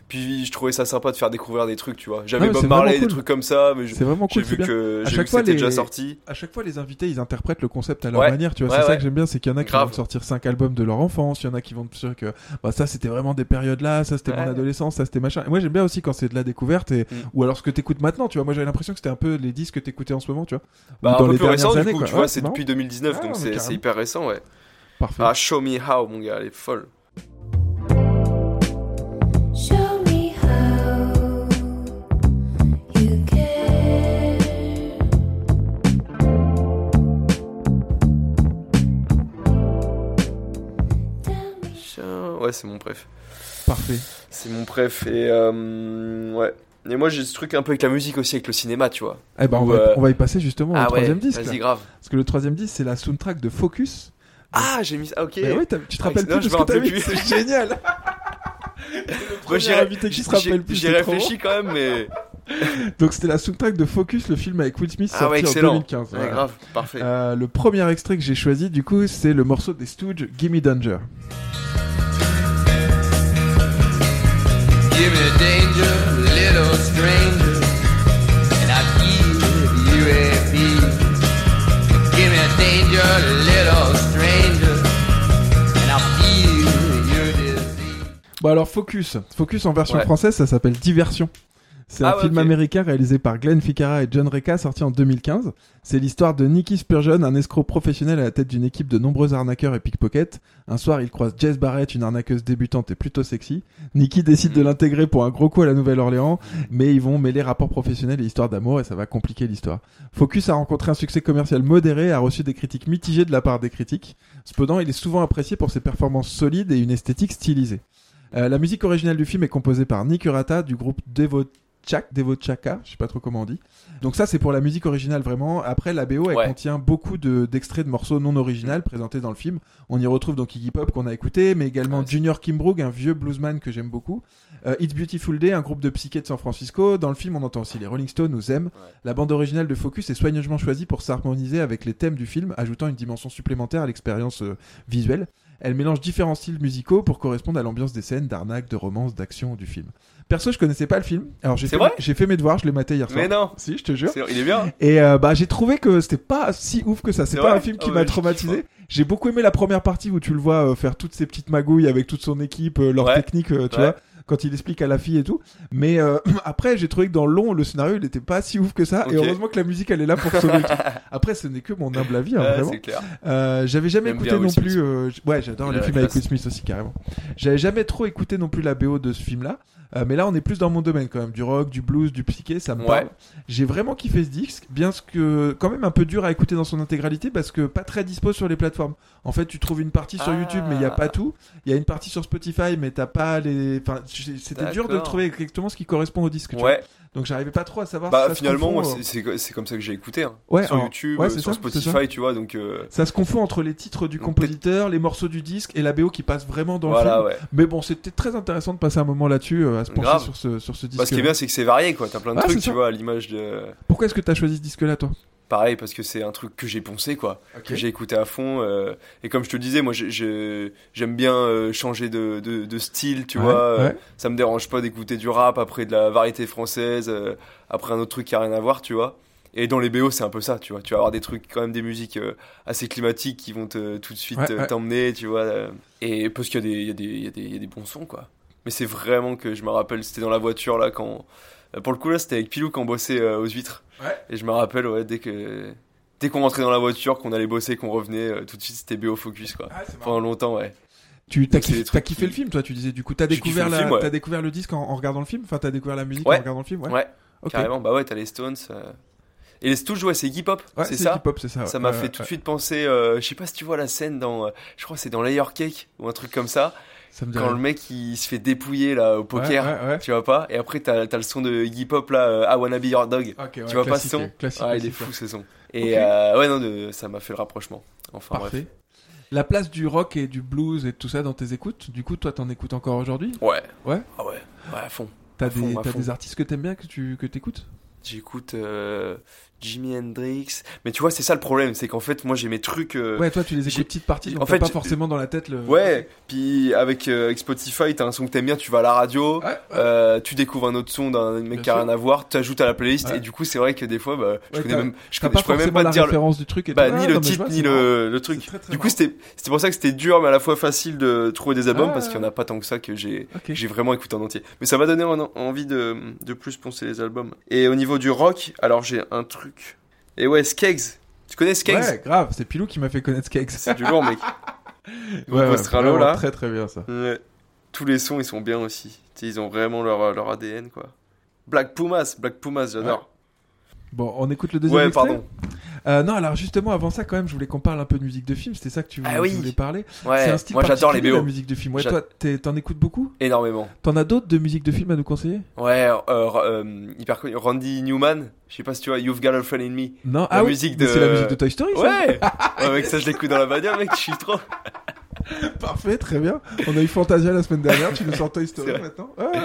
Speaker 2: Puis, je trouvais ça sympa de faire découvrir des trucs, tu vois. J'avais Bob Marley, des trucs comme ça, mais je-
Speaker 1: C'est vraiment
Speaker 2: j'ai
Speaker 1: cool,
Speaker 2: vu que, j'ai vu que c'était
Speaker 1: les-
Speaker 2: déjà sorti.
Speaker 1: À chaque fois, les invités, ils interprètent le concept à leur manière, tu vois. C'est ça que j'aime bien, c'est qu'il y en a qui
Speaker 2: Grave.
Speaker 1: vont sortir cinq albums de leur enfance, il y en a qui vont dire que bah, ça, c'était vraiment des périodes là, ça, c'était mon adolescence, ça, c'était machin. Et moi, j'aime bien aussi quand c'est de la découverte et
Speaker 2: Mm.
Speaker 1: ou alors ce que t'écoutes maintenant, tu vois. Moi, j'avais l'impression que c'était un peu les disques que t'écoutais en ce moment, tu vois.
Speaker 2: Bah, un peu plus récent, du coup, tu vois, c'est depuis 2019,
Speaker 1: Ah,
Speaker 2: donc c'est hyper récent, ouais.
Speaker 1: Parfait.
Speaker 2: Ah, Show Me How, mon gars, elle est folle. Ouais, c'est mon préf.
Speaker 1: Parfait.
Speaker 2: C'est mon préf. Et euh, ouais. Et moi, j'ai ce truc un peu avec la musique aussi, avec le cinéma, tu vois.
Speaker 1: Eh ben, on, va,
Speaker 2: euh,
Speaker 1: on va y passer justement
Speaker 2: ah
Speaker 1: au
Speaker 2: ouais,
Speaker 1: troisième disque.
Speaker 2: vas-y,
Speaker 1: là.
Speaker 2: grave.
Speaker 1: Parce que le troisième disque, c'est la soundtrack de Focus.
Speaker 2: Ah, j'ai mis ça, ok.
Speaker 1: Mais t'as- tu te
Speaker 2: Ah,
Speaker 1: rappelles
Speaker 2: non,
Speaker 1: plus de
Speaker 2: je
Speaker 1: ce que t'as
Speaker 2: rappelle
Speaker 1: mis. C'est génial
Speaker 2: Moi,
Speaker 1: Premier invité qui se
Speaker 2: j'ai-
Speaker 1: rappelle plus,
Speaker 2: J'ai
Speaker 1: c'est trop
Speaker 2: réfléchi quand même, mais.
Speaker 1: Donc c'était la soundtrack de Focus, le film avec Will Smith
Speaker 2: Ah
Speaker 1: sorti
Speaker 2: ouais,
Speaker 1: en
Speaker 2: excellent.
Speaker 1: 2015.
Speaker 2: Ouais,
Speaker 1: voilà.
Speaker 2: grave, parfait.
Speaker 1: Euh, le premier extrait que j'ai choisi, du coup, c'est le morceau des Stooges, Gimme Danger.
Speaker 6: Give me danger, little stranger,
Speaker 1: Bon alors Focus, Focus en version
Speaker 2: Ouais.
Speaker 1: française, ça s'appelle Diversion. C'est un
Speaker 2: Ah ouais,
Speaker 1: film américain réalisé par Glenn Ficarra et John Reca, sorti en 2015. C'est l'histoire de Nicky Spurgeon, un escroc professionnel à la tête d'une équipe de nombreux arnaqueurs et pickpockets. Un soir, il croise Jess Barrett, une arnaqueuse débutante et plutôt sexy. Nicky décide de
Speaker 2: Mhm.
Speaker 1: l'intégrer pour un gros coup à la Nouvelle-Orléans, mais ils vont mêler rapports professionnels et histoire d'amour et ça va compliquer l'histoire. Focus a rencontré un succès commercial modéré et a reçu des critiques mitigées de la part des critiques. Cependant, il est souvent apprécié pour ses performances solides et une esthétique stylisée. Euh, la musique originale du film est composée par Nick Urata du groupe Devochak, Devochaka, je sais pas trop comment on dit. Donc ça c'est pour la musique originale vraiment. Après la BO elle
Speaker 2: Ouais.
Speaker 1: contient beaucoup de d'extraits de morceaux non originaux présentés dans le film. On y retrouve donc Iggy Pop qu'on a écouté, mais également
Speaker 2: Ouais,
Speaker 1: Junior Kimbrough, un vieux bluesman que j'aime beaucoup. Euh, It's Beautiful Day, un groupe de psyché de San Francisco. Dans le film on entend aussi les Rolling Stones ou Them. La bande originale de Focus est soigneusement choisie pour s'harmoniser avec les thèmes du film, ajoutant une dimension supplémentaire à l'expérience euh, visuelle. Elle mélange différents styles musicaux pour correspondre à l'ambiance des scènes d'arnaque, de romance, d'action du film. Perso, je connaissais pas le film. Alors j'ai fait, j'ai fait mes devoirs, je l'ai maté hier soir.
Speaker 2: Mais non,
Speaker 1: Si, je te jure.
Speaker 2: il est bien.
Speaker 1: Et euh, bah j'ai trouvé que c'était pas si ouf que ça. C'est pas un film qui
Speaker 2: Ah
Speaker 1: m'a traumatisé. J'ai beaucoup aimé la première partie où tu le vois euh, faire toutes ces petites magouilles avec toute son équipe, euh, leur
Speaker 2: Ouais.
Speaker 1: technique, tu
Speaker 2: Ouais.
Speaker 1: vois, quand il explique à la fille et tout. Mais euh, après, j'ai trouvé que dans le long, le scénario, il était pas si ouf que ça. Et heureusement que la musique, elle est là pour sauver truc. Après, ce n'est que mon humble avis, hein,
Speaker 2: Ouais,
Speaker 1: vraiment. Euh, j'avais jamais
Speaker 2: J'aime
Speaker 1: écouté non plus. Euh, ouais, j'adore les films avec. Will Smith aussi carrément. J'avais jamais trop écouté non plus la BO de ce film-là. Euh, mais là, on est plus dans mon domaine quand même, du rock, du blues, du psyché, ça me
Speaker 2: Ouais.
Speaker 1: parle. J'ai vraiment kiffé ce disque, bien que quand même un peu dur à écouter dans son intégralité parce que pas très dispo sur les plateformes. En fait, tu trouves une partie sur
Speaker 2: Ah.
Speaker 1: YouTube, mais il y a pas tout. Il y a une partie sur Spotify, mais t'as pas les. Enfin, c'était dur de trouver exactement ce qui correspond au disque. tu vois. Donc j'arrivais pas trop à savoir.
Speaker 2: bah
Speaker 1: ça
Speaker 2: finalement,
Speaker 1: euh,
Speaker 2: c'est- comme ça que j'ai écouté. hein.
Speaker 1: Ouais,
Speaker 2: sur
Speaker 1: alors-
Speaker 2: YouTube,
Speaker 1: ouais,
Speaker 2: euh, sur
Speaker 1: ça.
Speaker 2: Spotify, tu vois, donc. euh,
Speaker 1: Ça se confond entre les titres du compositeur, les morceaux du disque et la BO qui passe vraiment dans le film.
Speaker 2: ouais.
Speaker 1: Mais bon, c'était très intéressant de passer un moment là-dessus, euh, à se pencher
Speaker 2: Grave.
Speaker 1: sur ce, sur ce disque.
Speaker 2: Bah, ce qui est bien, c'est que c'est varié, quoi. T'as plein de trucs, tu vois, à l'image de.
Speaker 1: Pourquoi est-ce que t'as choisi ce disque-là, toi?
Speaker 2: Pareil, parce que c'est un truc que j'ai poncé, quoi. Que j'ai écouté à fond. euh, et comme je te le disais, moi, j'ai- j'ai- j'aime bien euh, changer de, de, de style, tu
Speaker 1: Ouais,
Speaker 2: vois. euh,
Speaker 1: ouais.
Speaker 2: Ça me dérange pas d'écouter du rap après de la variété française, euh, après un autre truc qui a rien à voir, tu vois. Et dans les BO, c'est un peu ça, tu vois. Tu vas avoir des trucs, quand même, des musiques euh, assez climatiques qui vont te, tout de suite
Speaker 1: Ouais,
Speaker 2: euh,
Speaker 1: ouais.
Speaker 2: t'emmener, tu vois. euh, et parce qu'il y, y, y, y a des bons sons, quoi. Mais c'est vraiment que je me rappelle, c'était dans la voiture, là, quand. Euh, Pour le coup, là, c'était avec Pilou qu'on bossait euh, aux huîtres.
Speaker 1: Ouais.
Speaker 2: Et je me rappelle, ouais, dès que. Dès qu'on rentrait dans la voiture, qu'on allait bosser, qu'on revenait, euh, tout de suite c'était BO Focus, quoi. Pendant longtemps, ouais.
Speaker 1: Tu t'as kiffé,
Speaker 2: des
Speaker 1: t'as
Speaker 2: trucs
Speaker 1: kiffé
Speaker 2: qui-
Speaker 1: le film, toi, tu disais. Du coup, t'as découvert, la-
Speaker 2: film, ouais.
Speaker 1: t'as découvert le disque en, en regardant le film? Enfin, t'as découvert la musique
Speaker 2: Ouais.
Speaker 1: en regardant le film Ouais.
Speaker 2: Ouais,
Speaker 1: Ok.
Speaker 2: carrément. Bah ouais, t'as les Stones. euh. Et les Stooges, ouais, c'est Iggy Pop,
Speaker 1: Ouais,
Speaker 2: c'est ça
Speaker 1: hip-hop, c'est ça. ouais.
Speaker 2: Ça m'a fait tout de
Speaker 1: ouais.
Speaker 2: suite penser, euh, je sais pas si tu vois la scène dans, euh, je crois que c'est dans Layer Cake ou un truc comme ça,
Speaker 1: Ça me
Speaker 2: quand le mec il se fait dépouiller là au poker,
Speaker 1: Ouais, ouais, ouais.
Speaker 2: tu vois pas Et après t'as as le son de Iggy Pop là, euh, I Wanna Be Your Dog, tu vois pas ce son
Speaker 1: classique,
Speaker 2: Ah, il est fou ce son. Et euh, ouais non, de- ça m'a fait le rapprochement. Enfin
Speaker 1: Parfait. La place du rock et du blues et tout ça dans tes écoutes, du coup, toi, t'en écoutes encore aujourd'hui?
Speaker 2: Bref. Ouais.
Speaker 1: Ouais?
Speaker 2: Ah ouais. Ouais à fond.
Speaker 1: T'as
Speaker 2: fond,
Speaker 1: des, des artistes que t'aimes bien que tu que t'écoutes?
Speaker 2: J'écoute euh, Jimi Hendrix, mais tu vois c'est ça le problème, c'est qu'en fait moi j'ai mes trucs. euh,
Speaker 1: Ouais, toi, tu les écoutes petite partie, donc
Speaker 2: en fait,
Speaker 1: pas forcément dans la tête le.
Speaker 2: Ouais, puis avec, euh, avec Spotify, t'as un son que t'aimes bien, tu vas à la radio,
Speaker 1: Ouais, ouais.
Speaker 2: euh, tu découvres un autre son d'un mec
Speaker 1: Bien
Speaker 2: qui a
Speaker 1: sûr.
Speaker 2: rien à voir, tu ajoutes à la playlist,
Speaker 1: Ouais.
Speaker 2: et du coup c'est vrai que des fois, bah, je connais même, je, connais-
Speaker 1: pas
Speaker 2: je pourrais même pas
Speaker 1: la
Speaker 2: te dire le-
Speaker 1: référence du truc et
Speaker 2: bah, ni le titre ni le, le truc.
Speaker 1: C'est très, très
Speaker 2: du coup c'était pour ça que c'était dur, mais à la fois facile de trouver des albums parce qu'il y en a pas tant que ça que j'ai vraiment écouté en entier. Mais ça m'a donné en- envie de plus poncer les albums. Et au niveau du rock, alors j'ai un truc. Et ouais, Skeggs. Tu connais Skeggs
Speaker 1: Ouais, grave, c'est Pilou qui m'a fait connaître Skeggs.
Speaker 2: C'est du lourd, mec. Groupe
Speaker 1: Ouais,
Speaker 2: Australo, là.
Speaker 1: Très très bien ça.
Speaker 2: Ouais. Tous les sons, ils sont bien aussi. Ils ont vraiment leur, leur ADN, quoi. Black Pumas, Black Pumas, j'adore.
Speaker 1: Bon, on écoute le deuxième
Speaker 2: Ouais,
Speaker 1: extrait
Speaker 2: pardon.
Speaker 1: Euh, non, alors justement, avant ça, quand même, je voulais qu'on parle un peu de musique de film. C'était ça que tu voulais,
Speaker 2: Ah oui.
Speaker 1: tu voulais parler.
Speaker 2: Ouais,
Speaker 1: c'est un style
Speaker 2: moi j'adore les BO.
Speaker 1: la musique de film. Ouais, toi, t'en écoutes beaucoup?
Speaker 2: Énormément.
Speaker 1: T'en as d'autres de musique de film à nous conseiller?
Speaker 2: Ouais, euh, euh, hyper connu. Randy Newman, je sais pas si tu vois, You've Got a Friend in Me.
Speaker 1: Non,
Speaker 2: La
Speaker 1: ah
Speaker 2: musique de-
Speaker 1: c'est la musique de Toy Story. ça
Speaker 2: Ouais Ouais, mec, ça je l'écoute dans la bagnole, mec, je suis trop.
Speaker 1: Parfait, très bien. On a eu Fantasia la semaine dernière. tu nous sors Toy Story maintenant. Ah, ouais.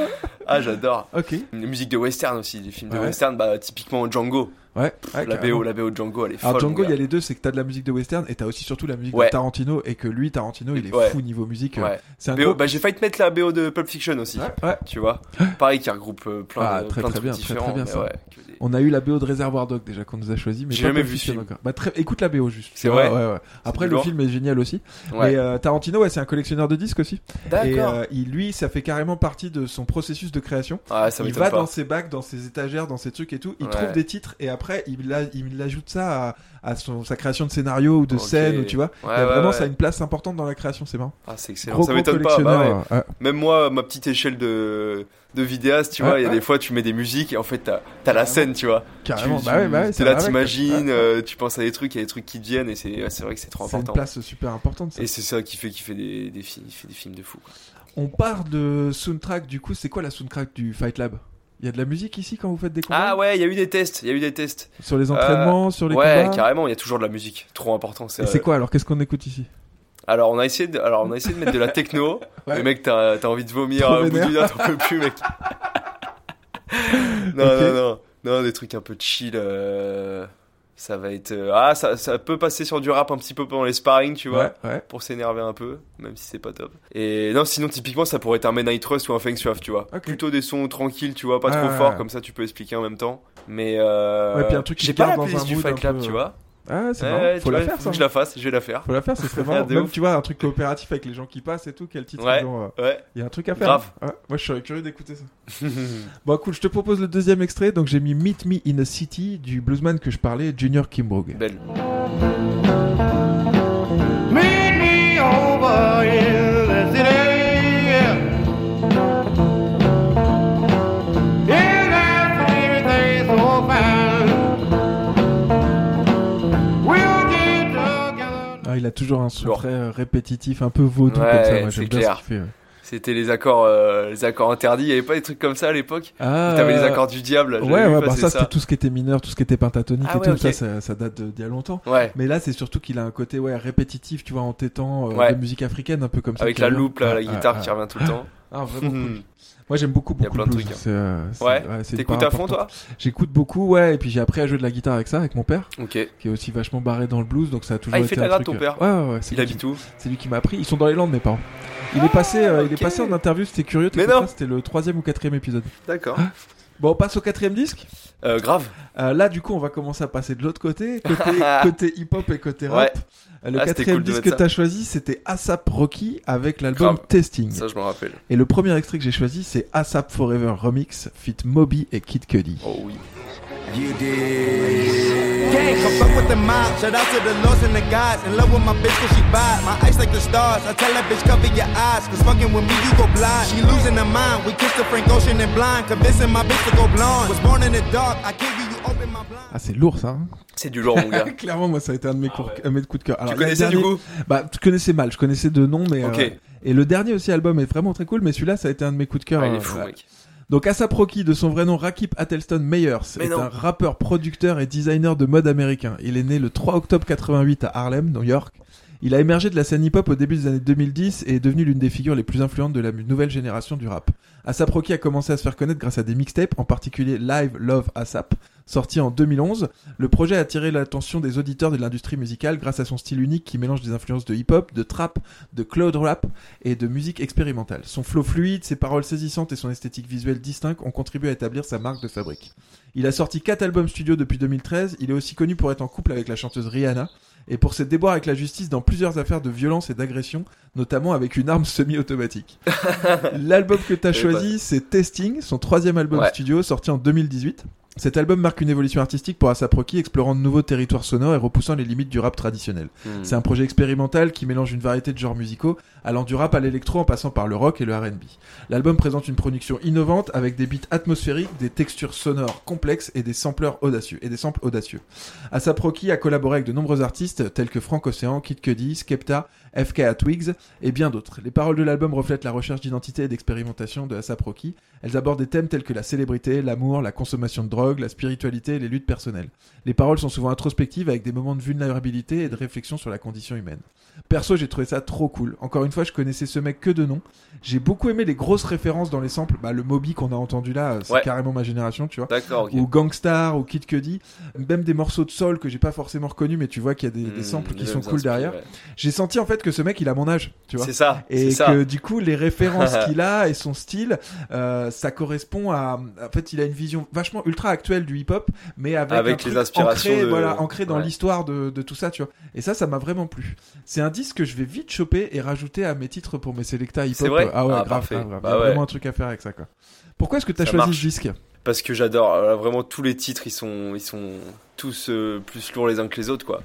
Speaker 2: Ah, j'adore.
Speaker 1: ok.
Speaker 2: La musique de western aussi, des films de
Speaker 1: Ouais.
Speaker 2: western, bah typiquement Django.
Speaker 1: Ouais. ouais,
Speaker 2: la. BO, la BO de Django, elle est folle.
Speaker 1: Alors Django, il y a les deux, c'est que t'as de la musique de western et t'as aussi surtout la musique
Speaker 2: Ouais.
Speaker 1: de Tarantino et que lui, Tarantino, il est
Speaker 2: Ouais.
Speaker 1: fou niveau musique. euh,
Speaker 2: Ouais.
Speaker 1: C'est un
Speaker 2: BO,
Speaker 1: gros...
Speaker 2: bah j'ai failli te mettre la BO de Pulp Fiction aussi. Tu vois Pareil qui regroupe euh, plein
Speaker 1: Ah,
Speaker 2: de,
Speaker 1: très,
Speaker 2: plein de
Speaker 1: très
Speaker 2: trucs
Speaker 1: bien, très, très
Speaker 2: différents.
Speaker 1: bien,
Speaker 2: des-
Speaker 1: On a eu la BO de Reservoir Dog déjà qu'on nous a choisi, mais
Speaker 2: J'ai jamais
Speaker 1: Pulp
Speaker 2: vu
Speaker 1: Fiction encore. Bah, très... écoute la BO juste.
Speaker 2: C'est vrai.
Speaker 1: Après le film est génial aussi. Mais euh, Tarantino, ouais, c'est un collectionneur de disques aussi. Et euh, il, lui, ça fait carrément partie de son processus de création.
Speaker 2: Ah,
Speaker 1: il va dans ses bacs, dans ses étagères, dans ses trucs et tout. Il trouve des titres et après il, a- il ajoute ça à, à son, sa création de scénario ou de
Speaker 2: Ok.
Speaker 1: scène ou tu vois.
Speaker 2: Ouais,
Speaker 1: il y a
Speaker 2: ouais,
Speaker 1: vraiment
Speaker 2: ouais.
Speaker 1: ça a une place importante dans la création, c'est marrant.
Speaker 2: Ah, c'est excellent.
Speaker 1: Gros,
Speaker 2: ça m'étonne pas. Bah ouais. Même moi, ma petite échelle de, de vidéaste, tu vois, il y a des fois, tu mets des musiques et en fait, t'as as la scène, tu vois.
Speaker 1: Carrément,
Speaker 2: Tu-
Speaker 1: bah ouais, bah
Speaker 2: là, t'imagines, euh, tu penses à des trucs, il y a des trucs qui te viennent et c'est vrai que c'est trop
Speaker 1: C'est une
Speaker 2: important.
Speaker 1: place super importante. Ça.
Speaker 2: Et c'est ça qui fait qu'il fait des, des, fi- il fait des films de fou. quoi.
Speaker 1: On part de soundtrack, du coup, c'est quoi la soundtrack du Fight Lab? Il y a de la musique ici quand vous faites des combats
Speaker 2: Ah ouais, il y a eu des tests, il y a eu des tests.
Speaker 1: Sur les entraînements, sur les
Speaker 2: ouais,
Speaker 1: combats
Speaker 2: carrément, il y a toujours de la musique, trop important.
Speaker 1: Et c'est quoi alors Qu'est-ce qu'on écoute ici?
Speaker 2: Alors on a essayé de, alors on a essayé de mettre de la techno.
Speaker 1: Ouais.
Speaker 2: Mais mec, t'as as envie de vomir
Speaker 1: Trop
Speaker 2: au bout d'une heure, t'en peux plus, mec. non, non, non, non, des trucs un peu chill. euh, Ça va être, euh, ah, ça, ça peut passer sur du rap un petit peu pendant les sparring, tu vois,
Speaker 1: Ouais, ouais.
Speaker 2: pour s'énerver un peu, même si c'est pas top. Et non, sinon typiquement, ça pourrait être un Men I Trust ou un Feng Shuaf, tu vois. Plutôt des sons tranquilles, tu vois, pas
Speaker 1: Ah,
Speaker 2: trop
Speaker 1: ouais,
Speaker 2: forts,
Speaker 1: ouais.
Speaker 2: comme ça tu peux expliquer en même temps. Mais euh,
Speaker 1: Ouais, puis un truc qui
Speaker 2: j'ai pas la playlist du Fight
Speaker 1: peu-
Speaker 2: tu vois.
Speaker 1: Ah, c'est
Speaker 2: Ouais,
Speaker 1: marrant. Faut la
Speaker 2: vois,
Speaker 1: faire
Speaker 2: faut
Speaker 1: ça.
Speaker 2: que je la fasse, je vais la faire.
Speaker 1: Faut la faire, ce serait marrant.
Speaker 2: De
Speaker 1: Même
Speaker 2: ouf.
Speaker 1: tu vois un truc coopératif avec les gens qui passent et tout. Quel titre
Speaker 2: Ouais.
Speaker 1: ils ont euh,
Speaker 2: Ouais.
Speaker 1: Il y a un truc à faire.
Speaker 2: Grave.
Speaker 1: Ouais. Moi, je serais curieux d'écouter ça. Bon, cool. Je te propose le deuxième extrait. Donc, j'ai mis Meet Me in a City du bluesman que je parlais, Junior Kimbrough.
Speaker 2: Belle.
Speaker 1: Il a toujours un son très euh, répétitif, un peu vaudou
Speaker 2: Ouais,
Speaker 1: comme ça. Moi,
Speaker 2: c'est
Speaker 1: j'aime bien
Speaker 2: clair.
Speaker 1: ce qu'il fait. ouais.
Speaker 2: C'était les accords, euh, les accords interdits. Il y avait pas des trucs comme ça à l'époque.
Speaker 1: Ah,
Speaker 2: T'avais les accords du diable.
Speaker 1: Ouais, ouais, bah ça, c'était tout ce qui était mineur, tout ce qui était pentatonique
Speaker 2: Ah
Speaker 1: et
Speaker 2: ouais,
Speaker 1: tout. Ça, ça, ça date d'il y a longtemps.
Speaker 2: Ouais.
Speaker 1: Mais là, c'est surtout qu'il a un côté ouais répétitif, tu vois, en tétant euh,
Speaker 2: Ouais.
Speaker 1: de musique africaine, un peu comme ça.
Speaker 2: Avec la loupe, là, la
Speaker 1: Ouais,
Speaker 2: guitare qui
Speaker 1: ouais.
Speaker 2: revient tout le temps.
Speaker 1: Ah, vraiment cool. Moi, j'aime beaucoup,
Speaker 2: Il y a
Speaker 1: beaucoup
Speaker 2: plein
Speaker 1: le
Speaker 2: de
Speaker 1: blues.
Speaker 2: trucs, hein.
Speaker 1: C'est, euh,
Speaker 2: Ouais. T'écoutes à fond, toi
Speaker 1: J'écoute beaucoup, ouais, et puis j'ai appris à jouer de la guitare avec ça, avec mon père,
Speaker 2: Ok.
Speaker 1: qui est aussi vachement barré dans le blues, donc ça a toujours
Speaker 2: Ah, il
Speaker 1: été
Speaker 2: fait de la
Speaker 1: un truc,
Speaker 2: ton
Speaker 1: euh,
Speaker 2: père
Speaker 1: Ouais, ouais, ouais.
Speaker 2: Il habite où
Speaker 1: c'est lui qui m'a appris. Ils sont dans les Landes, mes parents. Il est passé, euh, il est passé en interview, c'était curieux.
Speaker 2: Mais non.
Speaker 1: C'était le troisième ou quatrième épisode.
Speaker 2: D'accord.
Speaker 1: Bon, on passe au quatrième disque.
Speaker 2: Euh, grave.
Speaker 1: Euh, là, du coup, on va commencer à passer de l'autre côté, côté, côté hip-hop et côté rap.
Speaker 2: Ouais.
Speaker 1: Le
Speaker 2: Ah,
Speaker 1: quatrième
Speaker 2: cool
Speaker 1: disque que t'as choisi, c'était ASAP Rocky avec l'album. Testing.
Speaker 2: Ça, je me rappelle.
Speaker 1: Et le premier extrait que j'ai choisi, c'est ASAP Forever Remix, fit Moby et Kid Cudi.
Speaker 2: Oh oui.
Speaker 7: You did. Gang, come up with the mob. Shout out to the lords and the gods. In love with my bitch cause she bad. My eyes like the stars. I tell that bitch cover your eyes. Cause fucking with me you go blind. She losing her mind. We kissed the Frank Ocean and blind. Convincing my bitch to go blonde. Was born in the dark. I give you, you open my blind.
Speaker 1: Ah, c'est lourd ça. hein
Speaker 2: C'est du lourd, mon gars.
Speaker 1: Clairement, moi, ça a été un de mes, cours- un de mes coups de cœur. Alors,
Speaker 2: tu connaissais du
Speaker 1: dernier-
Speaker 2: coup
Speaker 1: Bah, tu connaissais mal. Je connaissais de nom, mais.
Speaker 2: Ok.
Speaker 1: euh, et le dernier aussi album est vraiment très cool, mais celui-là, ça a été un de mes coups de cœur.
Speaker 2: Ah, il
Speaker 1: euh,
Speaker 2: est fou,
Speaker 1: ouais.
Speaker 2: mec.
Speaker 1: Donc ASAP Rocky, de son vrai nom Rakip Attelston Meyers,
Speaker 2: Mais
Speaker 1: est
Speaker 2: non.
Speaker 1: un rappeur, producteur et designer de mode américain. Il est né le 3 octobre 88 à Harlem, New York. Il a émergé de la scène hip-hop au début des années 2010 et est devenu l'une des figures les plus influentes de la nouvelle génération du rap. ASAP Rocky a commencé à se faire connaître grâce à des mixtapes, en particulier Live Love ASAP, sorti en 2011. Le projet a attiré l'attention des auditeurs de l'industrie musicale grâce à son style unique qui mélange des influences de hip-hop, de trap, de cloud rap et de musique expérimentale. Son flow fluide, ses paroles saisissantes et son esthétique visuelle distincte ont contribué à établir sa marque de fabrique. Il a sorti 4 albums studio depuis 2013, il est aussi connu pour être en couple avec la chanteuse Rihanna et pour ses déboires avec la justice dans plusieurs affaires de violence et d'agression, notamment avec une arme semi-automatique. L'album que t'as
Speaker 2: savais
Speaker 1: choisi, c'est Testing, son troisième album
Speaker 2: Ouais.
Speaker 1: studio sorti en 2018. Cet album marque une évolution artistique pour ASAP Rocky, explorant de nouveaux territoires sonores et repoussant les limites du rap traditionnel.
Speaker 2: Hmm.
Speaker 1: C'est un projet expérimental qui mélange une variété de genres musicaux, allant du rap à l'électro en passant par le rock et le R&B. L'album présente une production innovante avec des beats atmosphériques, des textures sonores complexes et des sampleurs audacieux et des samples audacieux. ASAP Rocky a collaboré avec de nombreux artistes tels que Frank Ocean, Kid Cudi, Skepta, FK Twigs et bien d'autres. Les paroles de l'album reflètent la recherche d'identité et d'expérimentation de ASAP Rocky. Elles abordent des thèmes tels que la célébrité, l'amour, la consommation de drogue, la spiritualité et les luttes personnelles. Les paroles sont souvent introspectives avec des moments de vulnérabilité et de réflexion sur la condition humaine. Perso, j'ai trouvé ça trop cool. Encore une fois, je connaissais ce mec que de nom. J'ai beaucoup aimé les grosses références dans les samples. Bah, le Moby qu'on a entendu là, c'est
Speaker 2: Ouais.
Speaker 1: carrément ma génération, tu vois.
Speaker 2: D'accord, ok.
Speaker 1: Ou Gangstar, ou Kid Cudi. Même des morceaux de soul que j'ai pas forcément reconnus, mais tu vois qu'il y a des, des
Speaker 2: Hmm,
Speaker 1: samples qui sont cool derrière.
Speaker 2: ouais.
Speaker 1: J'ai senti en fait que ce mec, il a mon âge, tu vois.
Speaker 2: C'est ça,
Speaker 1: Et
Speaker 2: ça.
Speaker 1: que du coup, les références qu'il a et son style, euh, ça correspond à. En fait, il a une vision vachement ultra actuelle du hip-hop, mais avec,
Speaker 2: Avec
Speaker 1: un truc
Speaker 2: les inspirations
Speaker 1: ancré,
Speaker 2: de-
Speaker 1: voilà, ancré dans
Speaker 2: Ouais.
Speaker 1: l'histoire de, de tout ça, tu vois. Et ça, ça m'a vraiment plu. C'est un disque que je vais vite choper et rajouter à mes titres pour mes Selecta hip-hop.
Speaker 2: C'est vrai
Speaker 1: Ah ouais,
Speaker 2: Ah,
Speaker 1: grave, grave, grave.
Speaker 2: Bah
Speaker 1: Il y a
Speaker 2: ouais.
Speaker 1: vraiment un truc à faire avec ça, quoi. Pourquoi est-ce que tu as
Speaker 2: Ça
Speaker 1: choisi
Speaker 2: marche.
Speaker 1: ce disque?
Speaker 2: Parce que j'adore, euh, vraiment tous les titres, ils sont, ils sont tous euh, plus lourds les uns que les autres, quoi.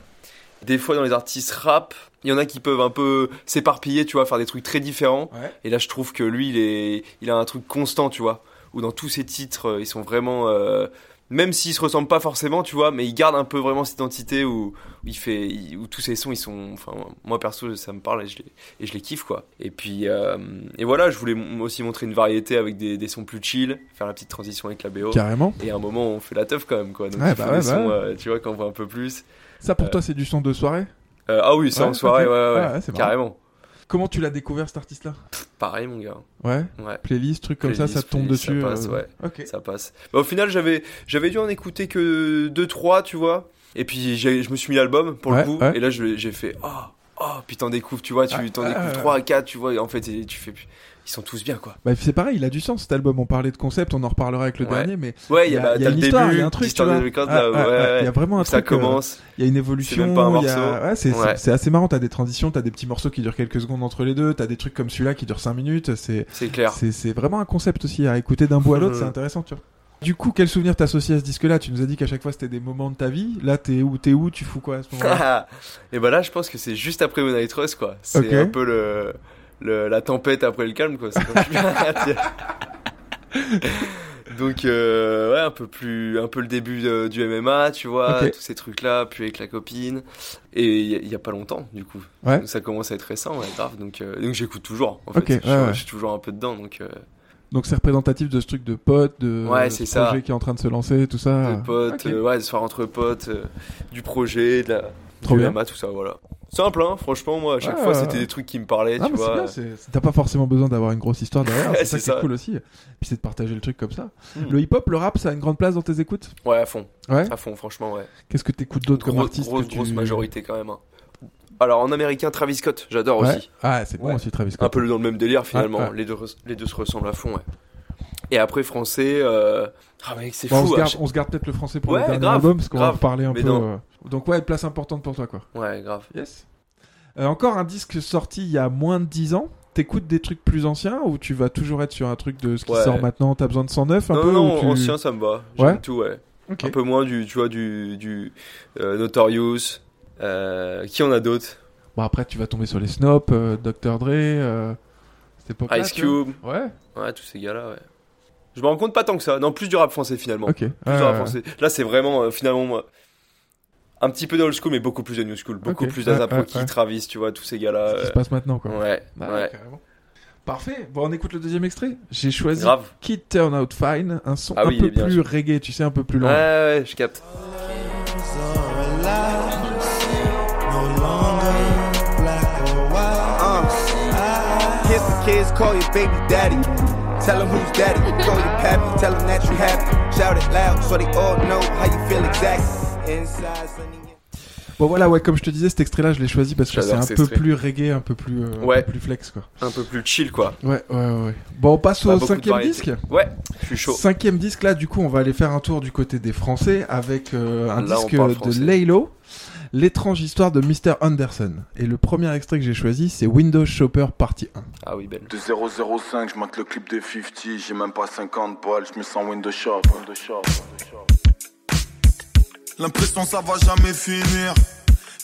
Speaker 2: Des fois, dans les artistes rap, il y en a qui peuvent un peu s'éparpiller, tu vois, faire des trucs très différents.
Speaker 1: Ouais.
Speaker 2: Et là, je trouve que lui, il, est, il a un truc constant, tu vois. Où dans tous ses titres, euh, ils sont vraiment. euh, même s'ils se ressemblent pas forcément, tu vois, mais il garde un peu vraiment cette identité où, où il fait, où tous ses sons, ils sont, enfin, moi perso, ça me parle et je les, et je les kiffe, quoi. Et puis, euh, et voilà, je voulais aussi montrer une variété avec des, des sons plus chill, faire la petite transition avec la BO.
Speaker 1: Carrément.
Speaker 2: Et à un moment, on fait la teuf quand même, quoi. Donc,
Speaker 1: Ouais, bah ouais, bah
Speaker 2: euh, tu vois, qu'on voit un peu plus.
Speaker 1: Ça pour
Speaker 2: Euh,
Speaker 1: toi, c'est du son de soirée?
Speaker 2: Ah oui, ça
Speaker 1: Ouais,
Speaker 2: en soirée, ouais, ouais,
Speaker 1: Ouais, ouais, c'est marrant.
Speaker 2: carrément.
Speaker 1: Comment tu l'as découvert cet artiste-là
Speaker 2: Pareil, mon gars.
Speaker 1: Ouais.
Speaker 2: Ouais.
Speaker 1: Playlist, truc comme ça,
Speaker 2: Playlist,
Speaker 1: ça te tombe dessus.
Speaker 2: Ça passe,
Speaker 1: euh,
Speaker 2: ouais.
Speaker 1: Ok.
Speaker 2: Ça passe. Bah, au final, j'avais, j'avais dû en écouter que 2-3, tu vois. Et puis, je me suis mis l'album, pour
Speaker 1: Ouais,
Speaker 2: le coup.
Speaker 1: ouais.
Speaker 2: Et là, j'ai fait, oh, oh, puis t'en découvres, tu vois, tu
Speaker 1: Ah,
Speaker 2: t'en
Speaker 1: ah,
Speaker 2: découvres
Speaker 1: ouais.
Speaker 2: 3 à 4, tu vois. Et en fait, tu fais, ils sont tous bien, quoi.
Speaker 1: Bah, c'est pareil, il a du sens cet album. On parlait de concept, on en reparlera avec le
Speaker 2: Ouais.
Speaker 1: dernier, mais
Speaker 2: Ouais,
Speaker 1: il y a,
Speaker 2: bah,
Speaker 1: y a une histoire, il y a un truc, tu vois. Ah, ouais,
Speaker 2: ouais,
Speaker 1: ouais. Il y a vraiment un
Speaker 2: Ça
Speaker 1: truc. euh,
Speaker 2: commence.
Speaker 1: Il y a une évolution. a- c'est assez marrant. T'as des transitions, t'as des petits morceaux qui durent quelques secondes entre les deux, t'as des trucs comme celui-là qui durent 5 minutes. C'est
Speaker 2: clair.
Speaker 1: c'est vraiment un concept aussi à écouter d'un bout à l'autre. C'est intéressant, tu vois. Du coup, quel souvenir t'associes à ce disque-là? Tu nous as dit qu'à chaque fois c'était des moments de ta vie. Là, t'es où T'es où? Tu fous quoi à ce moment-là?
Speaker 2: Et bah là, je pense que c'est juste après Moonlight Trust, quoi. C'est un peu le, le- la tempête après le calme, quoi. C'est. Donc euh, ouais, un peu plus, un peu le début du MMA, tu vois, tous ces trucs-là, puis avec la copine. Et il y, a- pas longtemps, du coup.
Speaker 1: Ouais.
Speaker 2: Donc ça commence à être récent, ouais, grave. Donc, euh, donc j'écoute toujours. En fait,
Speaker 1: Ok,
Speaker 2: je,
Speaker 1: ouais,
Speaker 2: suis-
Speaker 1: ouais.
Speaker 2: je suis toujours un peu dedans, donc. euh,
Speaker 1: Donc c'est représentatif de ce truc de pote, de
Speaker 2: Ouais,
Speaker 1: ce
Speaker 2: ça.
Speaker 1: projet qui est en train de se lancer, tout ça.
Speaker 2: de potes,
Speaker 1: Ok.
Speaker 2: euh, ouais, de soir entre potes, du projet, de la,
Speaker 1: Trop
Speaker 2: du
Speaker 1: bien.
Speaker 2: MMA, tout ça, voilà. Simple, hein, franchement, moi, à chaque
Speaker 1: Ouais,
Speaker 2: fois,
Speaker 1: ouais,
Speaker 2: c'était des trucs qui me parlaient,
Speaker 1: Ah,
Speaker 2: tu vois.
Speaker 1: t'as pas forcément besoin d'avoir une grosse histoire derrière, c'est ça
Speaker 2: c'est
Speaker 1: qui est
Speaker 2: ça.
Speaker 1: cool aussi. Puis c'est de partager le truc comme ça.
Speaker 2: Hmm.
Speaker 1: Le hip-hop, le rap, ça a une grande place dans tes écoutes?
Speaker 2: Ouais, à fond.
Speaker 1: Ouais.
Speaker 2: À fond, franchement, ouais.
Speaker 1: Qu'est-ce que t'écoutes d'autre comme artiste
Speaker 2: grosse,
Speaker 1: tu-
Speaker 2: grosse majorité quand même. hein. Alors, en américain, Travis Scott, j'adore
Speaker 1: Ouais.
Speaker 2: aussi.
Speaker 1: Ah, c'est bon
Speaker 2: Ouais.
Speaker 1: aussi Travis Scott.
Speaker 2: Un peu dans le même délire, finalement. Les, deux, les deux se ressemblent à fond, ouais. Et après, français, euh... ah, mec, c'est
Speaker 1: Bon, on,
Speaker 2: fou.
Speaker 1: se
Speaker 2: à
Speaker 1: garde,
Speaker 2: chaque-
Speaker 1: on se garde peut-être le français pour
Speaker 2: Ouais,
Speaker 1: le dernier
Speaker 2: grave,
Speaker 1: album parce qu'on va en reparler un peu. euh, Donc ouais, place importante pour toi quoi.
Speaker 2: Ouais, grave.
Speaker 1: Yes. Euh, encore un disque sorti il y a moins de 10 ans. T'écoutes des trucs plus anciens ou tu vas toujours être sur un truc de ce qui
Speaker 2: Ouais.
Speaker 1: sort maintenant? T'as besoin de 109 un
Speaker 2: non,
Speaker 1: peu
Speaker 2: non,
Speaker 1: tu-
Speaker 2: ancien, ça me va.
Speaker 1: Ouais.
Speaker 2: tout, ouais. Un peu moins du, tu vois, du, du Notorious. Qui en a d'autres?
Speaker 1: Bon après tu vas tomber sur les Snop, euh, Dr Dre, euh, cette
Speaker 2: Ice. Cube.
Speaker 1: Ouais.
Speaker 2: Ouais, tous ces gars-là, ouais. Je me rends compte pas tant que ça. Non, plus du rap français finalement.
Speaker 1: Ok.
Speaker 2: Plus
Speaker 1: Ouais,
Speaker 2: du rap
Speaker 1: ouais.
Speaker 2: français. Là, c'est vraiment, euh, finalement, moi, un petit peu de old school, mais beaucoup plus de new school. Beaucoup
Speaker 1: Ok.
Speaker 2: plus
Speaker 1: Ouais,
Speaker 2: d'Azap
Speaker 1: ouais,
Speaker 2: Rocky,
Speaker 1: ouais.
Speaker 2: Travis, tu vois, tous ces gars-là.
Speaker 1: Ce qui se
Speaker 2: euh,
Speaker 1: passe maintenant quoi.
Speaker 2: Ouais,
Speaker 1: Bah,
Speaker 2: ouais.
Speaker 1: carrément. Parfait. Bon, on écoute le deuxième extrait. J'ai choisi
Speaker 2: Grave.
Speaker 1: Kid Turn Out Fine, un son
Speaker 2: Ah
Speaker 1: un
Speaker 2: oui,
Speaker 1: peu
Speaker 2: bien,
Speaker 1: plus
Speaker 2: je-
Speaker 1: reggae, tu sais, un peu plus
Speaker 2: Ouais,
Speaker 1: lent.
Speaker 2: ouais, je capte.
Speaker 7: Uh, kids, call your baby daddy. Tell them who's daddy. Call your pappy, tell them that you happy. Shout it loud so they all know how you feel exactly. Inside, sunny.
Speaker 1: Bon voilà, ouais, comme je te disais, cet extrait-là, je l'ai choisi parce que c'est un peu
Speaker 2: extrait.
Speaker 1: plus reggae, un peu plus, euh, un
Speaker 2: Ouais.
Speaker 1: peu plus flex quoi.
Speaker 2: Un peu plus chill, quoi.
Speaker 1: Ouais, ouais, ouais. Bon, on passe
Speaker 2: Pas
Speaker 1: au cinquième disque.
Speaker 2: Ouais, je suis chaud.
Speaker 1: Cinquième disque, là, du coup, on va aller faire un tour du côté des Français avec euh, un
Speaker 2: Là,
Speaker 1: disque de
Speaker 2: français.
Speaker 1: Laylo, L'étrange histoire de Mr. Anderson. Et le premier extrait que j'ai choisi, c'est Windows Shopper Partie 1.
Speaker 2: Ah oui, belle.
Speaker 8: De 005, je monte le clip de 50, j'ai même pas 50 balles, je me sens Windows Shop. Windows Shop. Windows Shop. L'impression ça va jamais finir.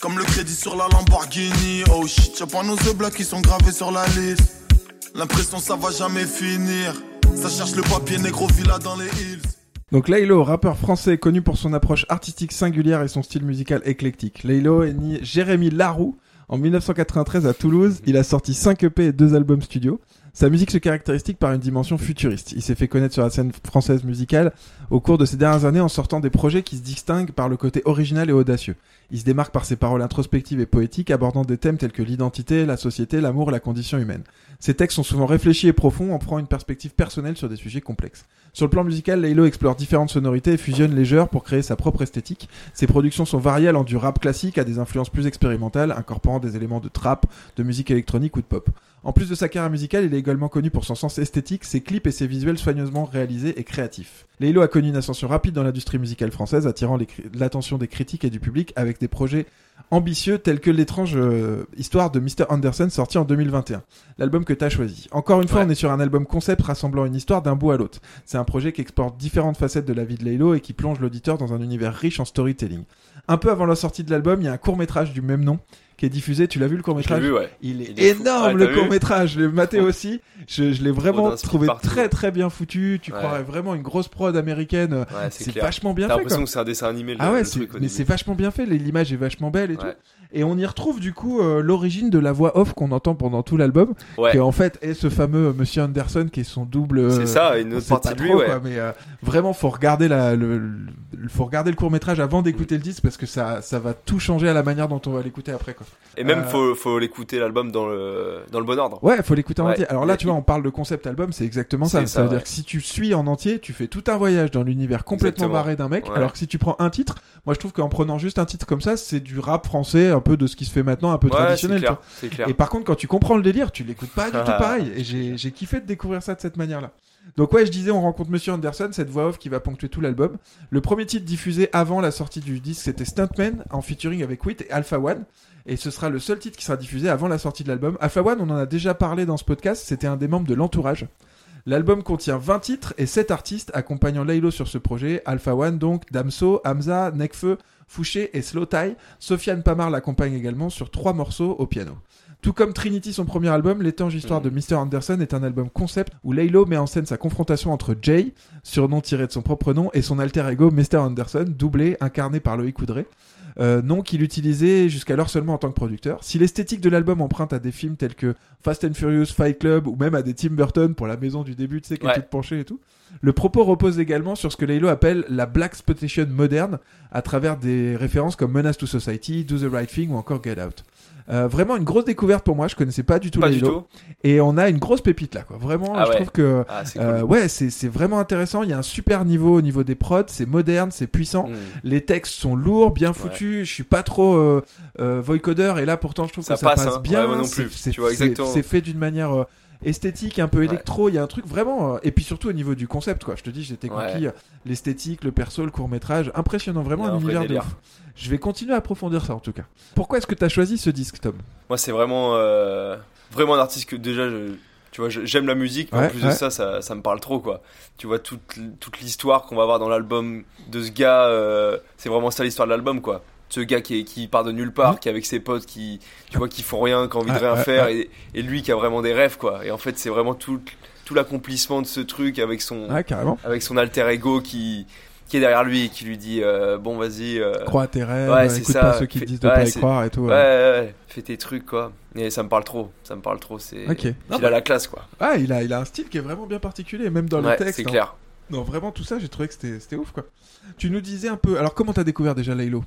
Speaker 8: Comme le crédit sur la Lamborghini. Oh shit, y'a pas nos œufs blancs qui sont gravés sur la liste. L'impression ça va jamais finir. Ça cherche le papier négro villa dans les hills.
Speaker 1: Donc Laylo, rappeur français connu pour son approche artistique singulière et son style musical éclectique. Laylo est né Jérémy Laroux en 1993 à Toulouse. Il a sorti 5 EP et 2 albums studio. Sa musique se caractérise par une dimension futuriste. Il s'est fait connaître sur la scène française musicale au cours de ces dernières années en sortant des projets qui se distinguent par le côté original et audacieux. Il se démarque par ses paroles introspectives et poétiques abordant des thèmes tels que l'identité, la société, l'amour, la condition humaine. Ses textes sont souvent réfléchis et profonds en prenant une perspective personnelle sur des sujets complexes. Sur le plan musical, Laylo explore différentes sonorités et fusionne les genres pour créer sa propre esthétique. Ses productions sont variées allant du rap classique à des influences plus expérimentales, incorporant des éléments de trap, de musique électronique ou de pop. En plus de sa carrière musicale, il est également connu pour son sens esthétique, ses clips et ses visuels soigneusement réalisés et créatifs. Laylo a connu une ascension rapide dans l'industrie musicale française, attirant l'attention des critiques et du public avec des projets ambitieux tels que l'étrange euh, histoire de Mr. Anderson sorti en 2021. L'album que t'as choisi. Encore une fois,
Speaker 2: Ouais.
Speaker 1: on est sur un album concept rassemblant une histoire d'un bout à l'autre. C'est un projet qui exporte différentes facettes de la vie de Laylo et qui plonge l'auditeur dans un univers riche en storytelling. Un peu avant la sortie de l'album, il y a un court métrage du même nom qui est diffusé. Tu l'as vu le court métrage
Speaker 2: vu, ouais.
Speaker 1: Il est
Speaker 2: Il est fou.
Speaker 1: énorme
Speaker 2: Ouais,
Speaker 1: le
Speaker 2: t'as
Speaker 1: court métrage. Je l'ai maté aussi. Je, je l'ai vraiment trouvé très très bien foutu. Tu
Speaker 2: Ouais.
Speaker 1: croirais vraiment une grosse prod américaine. C'est vachement bien
Speaker 2: T'as
Speaker 1: fait.
Speaker 2: l'impression
Speaker 1: quoi.
Speaker 2: que c'est un dessin animé. le-
Speaker 1: Ah ouais,
Speaker 2: le truc,
Speaker 1: mais c'est vachement bien fait. L'image est vachement belle et tout. Et on y retrouve du coup euh, l'origine de la voix off qu'on entend pendant tout l'album,
Speaker 2: Ouais.
Speaker 1: qui en fait est ce fameux euh, Monsieur Anderson qui est son double. euh,
Speaker 2: C'est ça, une autre partie de lui,
Speaker 1: trop, quoi, mais euh, vraiment, faut regarder la, le, le- faut regarder le court métrage avant d'écouter le disque parce que ça, ça va tout changer à la manière dont on va l'écouter après, quoi.
Speaker 2: Et même,
Speaker 1: Euh,
Speaker 2: faut, faut l'écouter l'album dans le, dans le bon ordre.
Speaker 1: Ouais, faut l'écouter en
Speaker 2: Ouais.
Speaker 1: entier. Alors là, tu vois, on parle de concept album, c'est exactement ça. Ça,
Speaker 2: ça,
Speaker 1: veut dire
Speaker 2: ouais.
Speaker 1: que si tu suis en entier, tu fais tout un voyage dans l'univers complètement
Speaker 2: Exactement.
Speaker 1: barré d'un mec.
Speaker 2: Ouais.
Speaker 1: Alors que si tu prends un titre, moi je trouve qu'en prenant juste un titre comme ça, c'est du rap français, un peu de ce qui se fait maintenant, un peu traditionnel.
Speaker 2: clair, clair.
Speaker 1: Et par contre, quand tu comprends le délire, tu l'écoutes pas du tout pareil. Et j'ai j'ai kiffé de découvrir ça de cette manière-là. Donc ouais, je disais, on rencontre Monsieur Anderson, cette voix off qui va ponctuer tout l'album. Le premier titre diffusé avant la sortie du disque, c'était Stuntman en featuring avec Wit et Alpha One. Et ce sera le seul titre qui sera diffusé avant la sortie de l'album. Alpha One, on en a déjà parlé dans ce podcast, c'était un des membres de l'entourage. L'album contient 20 titres et 7 artistes accompagnant Laylo sur ce projet. Alpha One donc, Damso, Hamza, Nekfeu, Fouché et Slow Tie. Sofiane Pamar l'accompagne également sur 3 morceaux au piano. Tout comme Trinity, son premier album, L'étrange histoire de Mr. Anderson est un album concept où Laylo met en scène sa confrontation entre Jay, surnom tiré de son propre nom, et son alter ego Mr. Anderson, doublé, incarné par Loïc Coudray. Euh, nom qu'il utilisait jusqu'alors seulement en tant que producteur. Si l'esthétique de l'album emprunte à des films tels que Fast and Furious, Fight Club ou même à des Tim Burton pour la maison du début, tu sais, qui est
Speaker 2: Ouais.
Speaker 1: toute penchée et tout, le propos repose également sur ce que Laylo appelle la Black Exploitation moderne à travers des références comme Menace to Society, Do the Right Thing ou encore Get Out. Euh, vraiment une grosse découverte pour moi, je connaissais pas du tout
Speaker 2: Pas du
Speaker 1: Laylo.
Speaker 2: tout.
Speaker 1: Et on a une grosse pépite là, quoi. Vraiment,
Speaker 2: Ah
Speaker 1: je
Speaker 2: ouais.
Speaker 1: trouve que
Speaker 2: Ah, c'est
Speaker 1: euh, ouais, c'est c'est vraiment intéressant. Il y a un super niveau au niveau des prods, c'est moderne, c'est puissant.
Speaker 2: Mm.
Speaker 1: Les textes sont lourds, bien foutus. Je suis pas trop euh, euh, voicodeur et là pourtant je trouve
Speaker 2: Ça
Speaker 1: que ça
Speaker 2: passe,
Speaker 1: passe
Speaker 2: hein.
Speaker 1: bien.
Speaker 2: Ouais.
Speaker 1: C'est fait d'une manière euh, esthétique, un peu électro. Il y a un truc vraiment. euh, et puis surtout au niveau du concept, quoi. Je te dis, j'étais conquis. euh, L'esthétique, le perso, le court métrage, impressionnant, vraiment un
Speaker 2: un
Speaker 1: univers de ouf. Je vais continuer à approfondir ça en tout cas. Pourquoi est-ce que tu as choisi ce disque, Tom?
Speaker 2: Moi, c'est vraiment, euh, vraiment un artiste que déjà, je, tu vois, j'aime la musique, mais
Speaker 1: Ouais,
Speaker 2: en plus de ça, ça, ça me parle trop, quoi. Tu vois, toute, toute l'histoire qu'on va avoir dans l'album de ce gars, euh, c'est vraiment ça l'histoire de l'album, quoi. Ce gars qui, est, qui part de nulle part, qui est avec ses potes, qui, tu vois, qui font rien, qui ont envie de rien faire. Et, et lui qui a vraiment des rêves, quoi. Et en fait, c'est vraiment tout, tout l'accomplissement de ce truc avec son, avec son alter ego qui, qui est derrière lui et qui lui dit, euh, bon, vas-y. euh,
Speaker 1: Crois à tes rêves,
Speaker 2: ouais, c'est
Speaker 1: écoute
Speaker 2: ça.
Speaker 1: pas ceux qui te disent de
Speaker 2: ouais,
Speaker 1: pas y croire et tout.
Speaker 2: Ouais,
Speaker 1: ouais.
Speaker 2: ouais. Fais tes trucs, quoi. Et ça me parle trop. Ça me parle trop. C'est.
Speaker 1: Ok.
Speaker 2: Il
Speaker 1: Non,
Speaker 2: a
Speaker 1: bah-
Speaker 2: la classe, quoi.
Speaker 1: Ah, il a, il a un style qui est vraiment bien particulier, même dans le texte.
Speaker 2: c'est
Speaker 1: hein.
Speaker 2: clair.
Speaker 1: Non, vraiment tout ça, j'ai trouvé que c'était c'était ouf quoi. Tu nous disais un peu. Alors, comment t'as découvert déjà Laylo?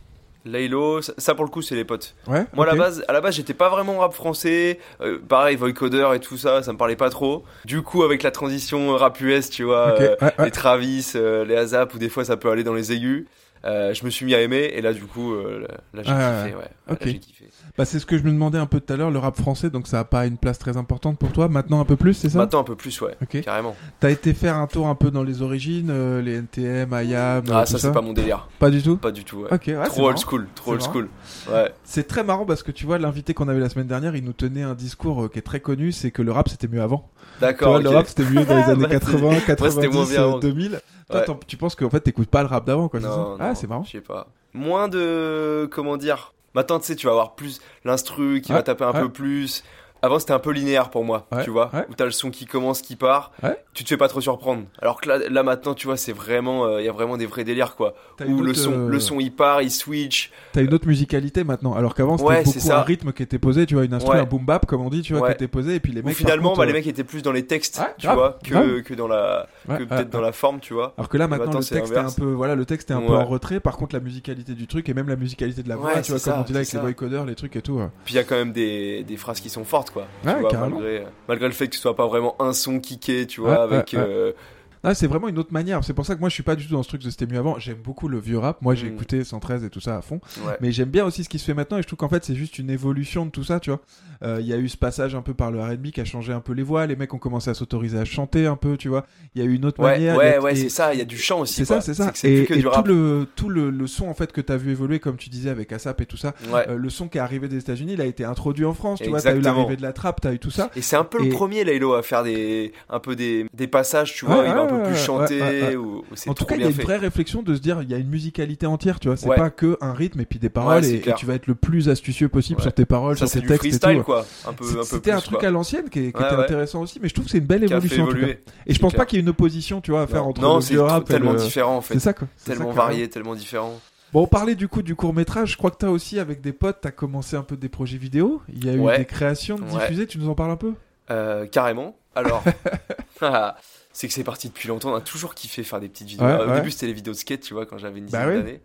Speaker 2: Laylo, ça, ça, pour le coup, c'est les potes.
Speaker 1: Ouais.
Speaker 2: Moi, à la base, à la base, j'étais pas vraiment rap français. Euh, pareil, vocoder et tout ça, ça me parlait pas trop. Du coup, avec la transition rap US, tu vois, euh,
Speaker 1: ouais, ouais.
Speaker 2: les Travis, euh, les ASAP, ou des fois ça peut aller dans les aigus. Euh, je me suis mis à aimer et là du coup euh, là j'ai
Speaker 1: Ah,
Speaker 2: kiffé
Speaker 1: ouais.
Speaker 2: ouais.
Speaker 1: Ok.
Speaker 2: Là, j'ai kiffé.
Speaker 1: Bah, c'est ce que je me demandais un peu tout à l'heure, le rap français, donc ça a pas une place très importante pour toi. Maintenant, un peu plus, c'est ça?
Speaker 2: Maintenant un peu plus ouais,
Speaker 1: Ok.
Speaker 2: carrément.
Speaker 1: T'as été faire un tour un peu dans les origines, euh, les NTM, IAM.
Speaker 2: Ah
Speaker 1: euh,
Speaker 2: ça c'est pas mon délire.
Speaker 1: Pas du tout?
Speaker 2: Pas du tout ouais.
Speaker 1: Ok, ouais,
Speaker 2: trop old school, trop old school. Ouais.
Speaker 1: C'est très marrant parce que tu vois, l'invité qu'on avait la semaine dernière, il nous tenait un discours euh, qui est très connu, c'est que le rap c'était mieux avant.
Speaker 2: D'accord.
Speaker 1: Vois, le rap c'était mieux dans les années
Speaker 2: Bah,
Speaker 1: 80,
Speaker 2: c'est-
Speaker 1: 90,
Speaker 2: moi, c'était moins bien
Speaker 1: euh,
Speaker 2: avant.
Speaker 1: 2000. Toi,
Speaker 2: Ouais.
Speaker 1: tu penses qu'en fait t'écoutes pas le rap d'avant, quoi, ça Ah, c'est marrant.
Speaker 2: Je sais pas. moins de comment dire. Maintenant, tu sais, tu vas avoir plus l'instru qui
Speaker 1: Ouais,
Speaker 2: va taper un
Speaker 1: ouais.
Speaker 2: peu plus. Avant, c'était un peu linéaire pour moi,
Speaker 1: Ouais,
Speaker 2: tu vois,
Speaker 1: ouais.
Speaker 2: où t'as le son qui commence, qui part.
Speaker 1: Ouais.
Speaker 2: Tu te fais pas trop surprendre. Alors que là, là maintenant, tu vois, c'est vraiment, euh, il y a vraiment des vrais délires, quoi. Où le
Speaker 1: autre,
Speaker 2: son,
Speaker 1: euh,
Speaker 2: le son, il part, il switch.
Speaker 1: T'as une autre musicalité maintenant, alors qu'avant c'était beaucoup un rythme qui était posé, tu vois, une instru, un boom bap comme on dit, tu vois, qui était posé, et puis les
Speaker 2: Où
Speaker 1: mecs.
Speaker 2: finalement,
Speaker 1: contre,
Speaker 2: bah, les
Speaker 1: euh,
Speaker 2: mecs étaient plus dans les textes, tu
Speaker 1: grave,
Speaker 2: vois, que, dans la, que peut-être dans la forme, tu vois.
Speaker 1: Alors que là maintenant, le texte est un peu, voilà, le texte est un peu en retrait. Par contre, la musicalité du truc et même la musicalité de la voix, tu vois, comme on dit là avec les
Speaker 2: ça.
Speaker 1: vocodeurs, les trucs et tout. euh.
Speaker 2: Puis il y a quand même des phrases qui sont fortes, quoi. Tu
Speaker 1: Ouais,
Speaker 2: vois,
Speaker 1: carrément.
Speaker 2: malgré, malgré le fait que ce soit pas vraiment un son kické, tu vois, avec. euh,
Speaker 1: Ah, c'est vraiment une autre manière. C'est pour ça que moi, je suis pas du tout dans ce truc de c'était mieux avant. J'aime beaucoup le vieux rap. Moi, j'ai
Speaker 2: Mm.
Speaker 1: écouté 113 et tout ça à fond.
Speaker 2: Ouais.
Speaker 1: Mais j'aime bien aussi ce qui se fait maintenant. Et je trouve qu'en fait, c'est juste une évolution de tout ça, tu vois. Euh, Il y a eu ce passage un peu par le R&B qui a changé un peu les voix. Les mecs ont commencé à s'autoriser à chanter un peu, tu vois. Il y a eu une autre
Speaker 2: Ouais,
Speaker 1: manière.
Speaker 2: ouais, ouais,
Speaker 1: et-
Speaker 2: c'est ça, il y a du chant aussi,
Speaker 1: C'est ça, c'est ça.
Speaker 2: Que
Speaker 1: Et,
Speaker 2: que
Speaker 1: et
Speaker 2: du
Speaker 1: tout
Speaker 2: rap.
Speaker 1: le tout le, le son en fait que t'as vu évoluer, comme tu disais avec ASAP et tout ça.
Speaker 2: Ouais.
Speaker 1: euh, le son qui est arrivé des États-Unis, il a été introduit en France. Tu vois, t'as eu
Speaker 2: Exactement.
Speaker 1: l'arrivée de la trappe, t'as eu tout ça.
Speaker 2: Et c'est un peu
Speaker 1: Et-
Speaker 2: le premier Laylo à faire des un peu des, des passages, tu vois, il peu plus
Speaker 1: ouais,
Speaker 2: chanter
Speaker 1: ouais, ouais.
Speaker 2: ou, ou c'est
Speaker 1: En tout cas, il y a une
Speaker 2: fait.
Speaker 1: vraie réflexion de se dire, il y a une musicalité entière, tu vois. C'est
Speaker 2: Ouais.
Speaker 1: pas que un rythme et puis des paroles et, et tu vas être le plus astucieux possible
Speaker 2: Ouais.
Speaker 1: sur tes paroles,
Speaker 2: Ça,
Speaker 1: sur tes textes et
Speaker 2: freestyle,
Speaker 1: tout.
Speaker 2: quoi. Un peu-
Speaker 1: C'est-
Speaker 2: un peu
Speaker 1: C'était un truc
Speaker 2: quoi.
Speaker 1: à l'ancienne qui, est- qui
Speaker 2: Ouais,
Speaker 1: était
Speaker 2: ouais.
Speaker 1: intéressant aussi, mais je trouve que c'est une belle évolution en tout cas.
Speaker 2: évoluer.
Speaker 1: Et je pense pas qu'il y ait une opposition, tu vois, à faire entre
Speaker 2: Non,
Speaker 1: le rap et
Speaker 2: tellement
Speaker 1: le-
Speaker 2: différent, en fait.
Speaker 1: C'est ça quoi.
Speaker 2: Tellement varié, tellement différent.
Speaker 1: Bon, on parlait du coup du court métrage. Je crois que t'as aussi avec des potes, t'as commencé un peu des projets vidéo. Il y a eu
Speaker 2: Ouais.
Speaker 1: des créations
Speaker 2: Ouais.
Speaker 1: diffusées. Tu nous en parles un peu?
Speaker 2: Euh, carrément. Alors, c'est que c'est parti depuis longtemps. On a toujours kiffé faire des petites vidéos.
Speaker 1: Ouais,
Speaker 2: Au
Speaker 1: ouais.
Speaker 2: début, c'était les vidéos de skate, tu vois, quand j'avais une
Speaker 1: Bah
Speaker 2: dizaine
Speaker 1: oui.
Speaker 2: d'années.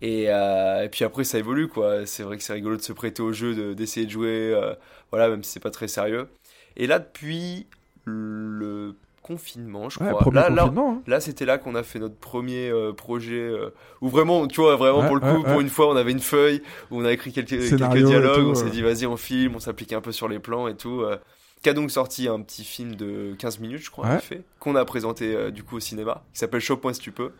Speaker 2: Et, euh, et puis après, ça évolue, quoi. C'est vrai que c'est rigolo de se prêter au jeu, de- d'essayer de jouer, euh, voilà, même si c'est pas très sérieux. Et là, depuis le confinement, je
Speaker 1: Ouais,
Speaker 2: crois. là, là,
Speaker 1: hein.
Speaker 2: là, c'était là qu'on a fait notre premier euh, projet où vraiment, tu vois, vraiment pour le coup, pour une fois, on avait une feuille où on a écrit quelques, dialogues.
Speaker 1: tout,
Speaker 2: on s'est dit, vas-y, on filme, on s'applique un peu sur les plans et tout. Qui a donc sorti un petit film de 15 minutes, je crois,
Speaker 1: Ouais.
Speaker 2: qu'on a présenté euh, du coup au cinéma, qui s'appelle Chope-moi si tu peux.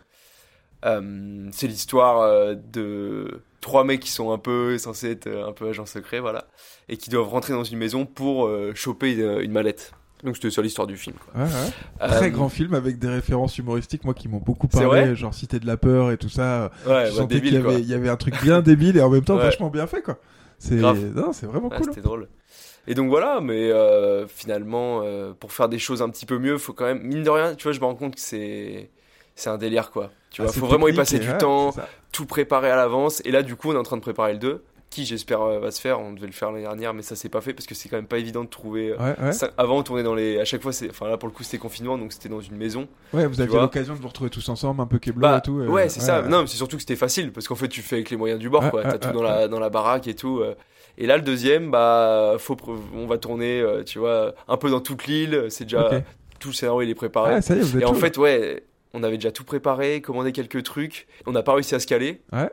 Speaker 2: Euh, c'est l'histoire euh, de trois mecs qui sont un peu censés être un peu agents secrets, voilà, et qui doivent rentrer dans une maison pour choper une, une mallette. Donc c'était ça l'histoire du film. Quoi.
Speaker 1: Ouais, ouais. Très grand film avec des références humoristiques, moi qui m'ont beaucoup parlé, genre Cité de la peur et tout ça.
Speaker 2: Ouais, bah, débile,
Speaker 1: qu'il y
Speaker 2: quoi.
Speaker 1: avait, il y avait un truc bien débile et en même temps vachement bien fait, quoi. C'est, vraiment cool.
Speaker 2: C'était drôle. Et donc voilà, mais euh, finalement, euh, pour faire des choses un petit peu mieux, faut quand même, mine de rien, tu vois, je me rends compte que c'est c'est un délire, quoi. Tu
Speaker 1: Ah,
Speaker 2: vois,
Speaker 1: c'est
Speaker 2: faut vraiment y passer du
Speaker 1: ouais,
Speaker 2: temps, tout préparer à l'avance. Et là, du coup, on est en train de préparer le 2, qui j'espère euh, va se faire. On devait le faire l'année dernière, mais ça s'est pas fait parce que c'est quand même pas évident de trouver. euh,
Speaker 1: Ouais, ouais.
Speaker 2: ça- avant, on tournait dans les. À chaque fois, c'est. Enfin, là, pour le coup, c'était confinement, donc c'était dans une maison.
Speaker 1: Ouais, vous aviez l'occasion de vous retrouver tous ensemble, un peu keblo
Speaker 2: Bah,
Speaker 1: et tout. euh,
Speaker 2: ouais, c'est ça. Non, mais c'est surtout que c'était facile parce qu'en fait, tu fais avec les moyens du bord, quoi. T'as tout dans la dans la baraque et tout. Et là, le deuxième, bah, faut on va tourner, tu vois, un peu dans toute l'île. C'est déjà tout le scénario, il est préparé.
Speaker 1: Ah, ça y est, vous êtes
Speaker 2: et en fait, ouais, on avait déjà tout préparé, commandé quelques trucs. On n'a pas réussi à se caler.
Speaker 1: Ouais.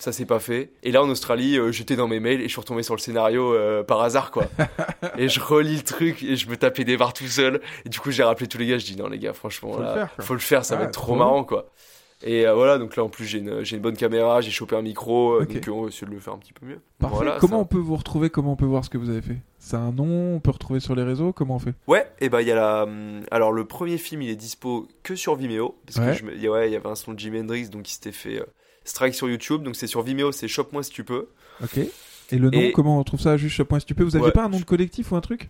Speaker 2: Ça s'est pas fait. Et là, en Australie, euh, j'étais dans mes mails et je suis retombé sur le scénario euh, par hasard, quoi. et je relis le truc et je me tapais des barres tout seul. Et du coup, j'ai rappelé tous les gars. Je dis, non, les gars, franchement,
Speaker 1: Faut le faire,
Speaker 2: faut le faire, ça va être trop marrant, quoi. Et euh, voilà, donc là, en plus, j'ai une, j'ai une bonne caméra, j'ai chopé un micro, euh,
Speaker 1: Ok.
Speaker 2: donc on va essayer de le faire un petit peu mieux.
Speaker 1: Parfait.
Speaker 2: Voilà,
Speaker 1: comment
Speaker 2: ça-
Speaker 1: on peut vous retrouver? Comment on peut voir ce que vous avez fait? C'est un nom? On peut retrouver sur les réseaux? Comment on fait?
Speaker 2: Ouais, et bah il y a la. hum, Alors le premier film, il est dispo que sur Vimeo parce
Speaker 1: Ouais.
Speaker 2: que je me- ouais, il y avait un son de Jimi Hendrix donc il s'était fait strike sur YouTube, donc c'est sur Vimeo, c'est Chope-moi si tu peux.
Speaker 1: Ok. Et le nom,
Speaker 2: Et-
Speaker 1: comment on trouve ça Juste Point si tu peux? Vous
Speaker 2: Ouais.
Speaker 1: pas un nom de collectif ou un truc?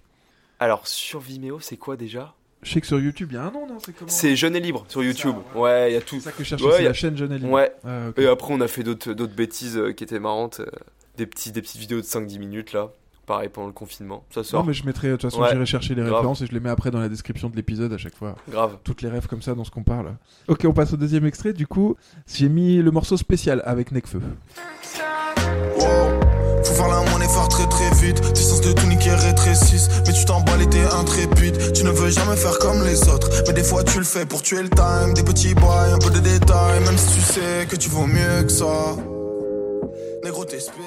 Speaker 2: Alors sur Vimeo, c'est quoi déjà?
Speaker 1: Je sais que sur YouTube, il y a un nom, non? C'est comment?
Speaker 2: C'est Jeune et Libre sur YouTube. ouais, il y a tout.
Speaker 1: C'est ça que je cherchais,
Speaker 2: Ouais,
Speaker 1: c'est
Speaker 2: a-
Speaker 1: la chaîne Jeune et Libre.
Speaker 2: Ouais.
Speaker 1: Ah.
Speaker 2: Et après, on a fait d'autres d'autres bêtises euh, qui étaient marrantes, euh, des petits des petites vidéos de 5-10 minutes là, pareil pendant le confinement. Ça sort.
Speaker 1: Non, mais je mettrai, de toute façon,
Speaker 2: Ouais.
Speaker 1: j'irai chercher les
Speaker 2: Grave.
Speaker 1: références et je les mets après dans la description de l'épisode à chaque fois.
Speaker 2: Grave.
Speaker 1: Toutes les rêves comme ça dans ce qu'on parle. Ok, on passe au deuxième extrait. Du coup, j'ai mis le morceau spécial avec Necfeu.
Speaker 8: Faut faire la monnaie, faire très très vite. Tes sens de tout niquer rétrécissent. Mais tu t'emballes et t'es intrépide. Tu ne veux jamais faire comme les autres. Mais des fois tu le fais pour tuer le time. Des petits bails, un peu de détails. Même si tu sais que tu vaux mieux que ça. Négro, t'es spécial.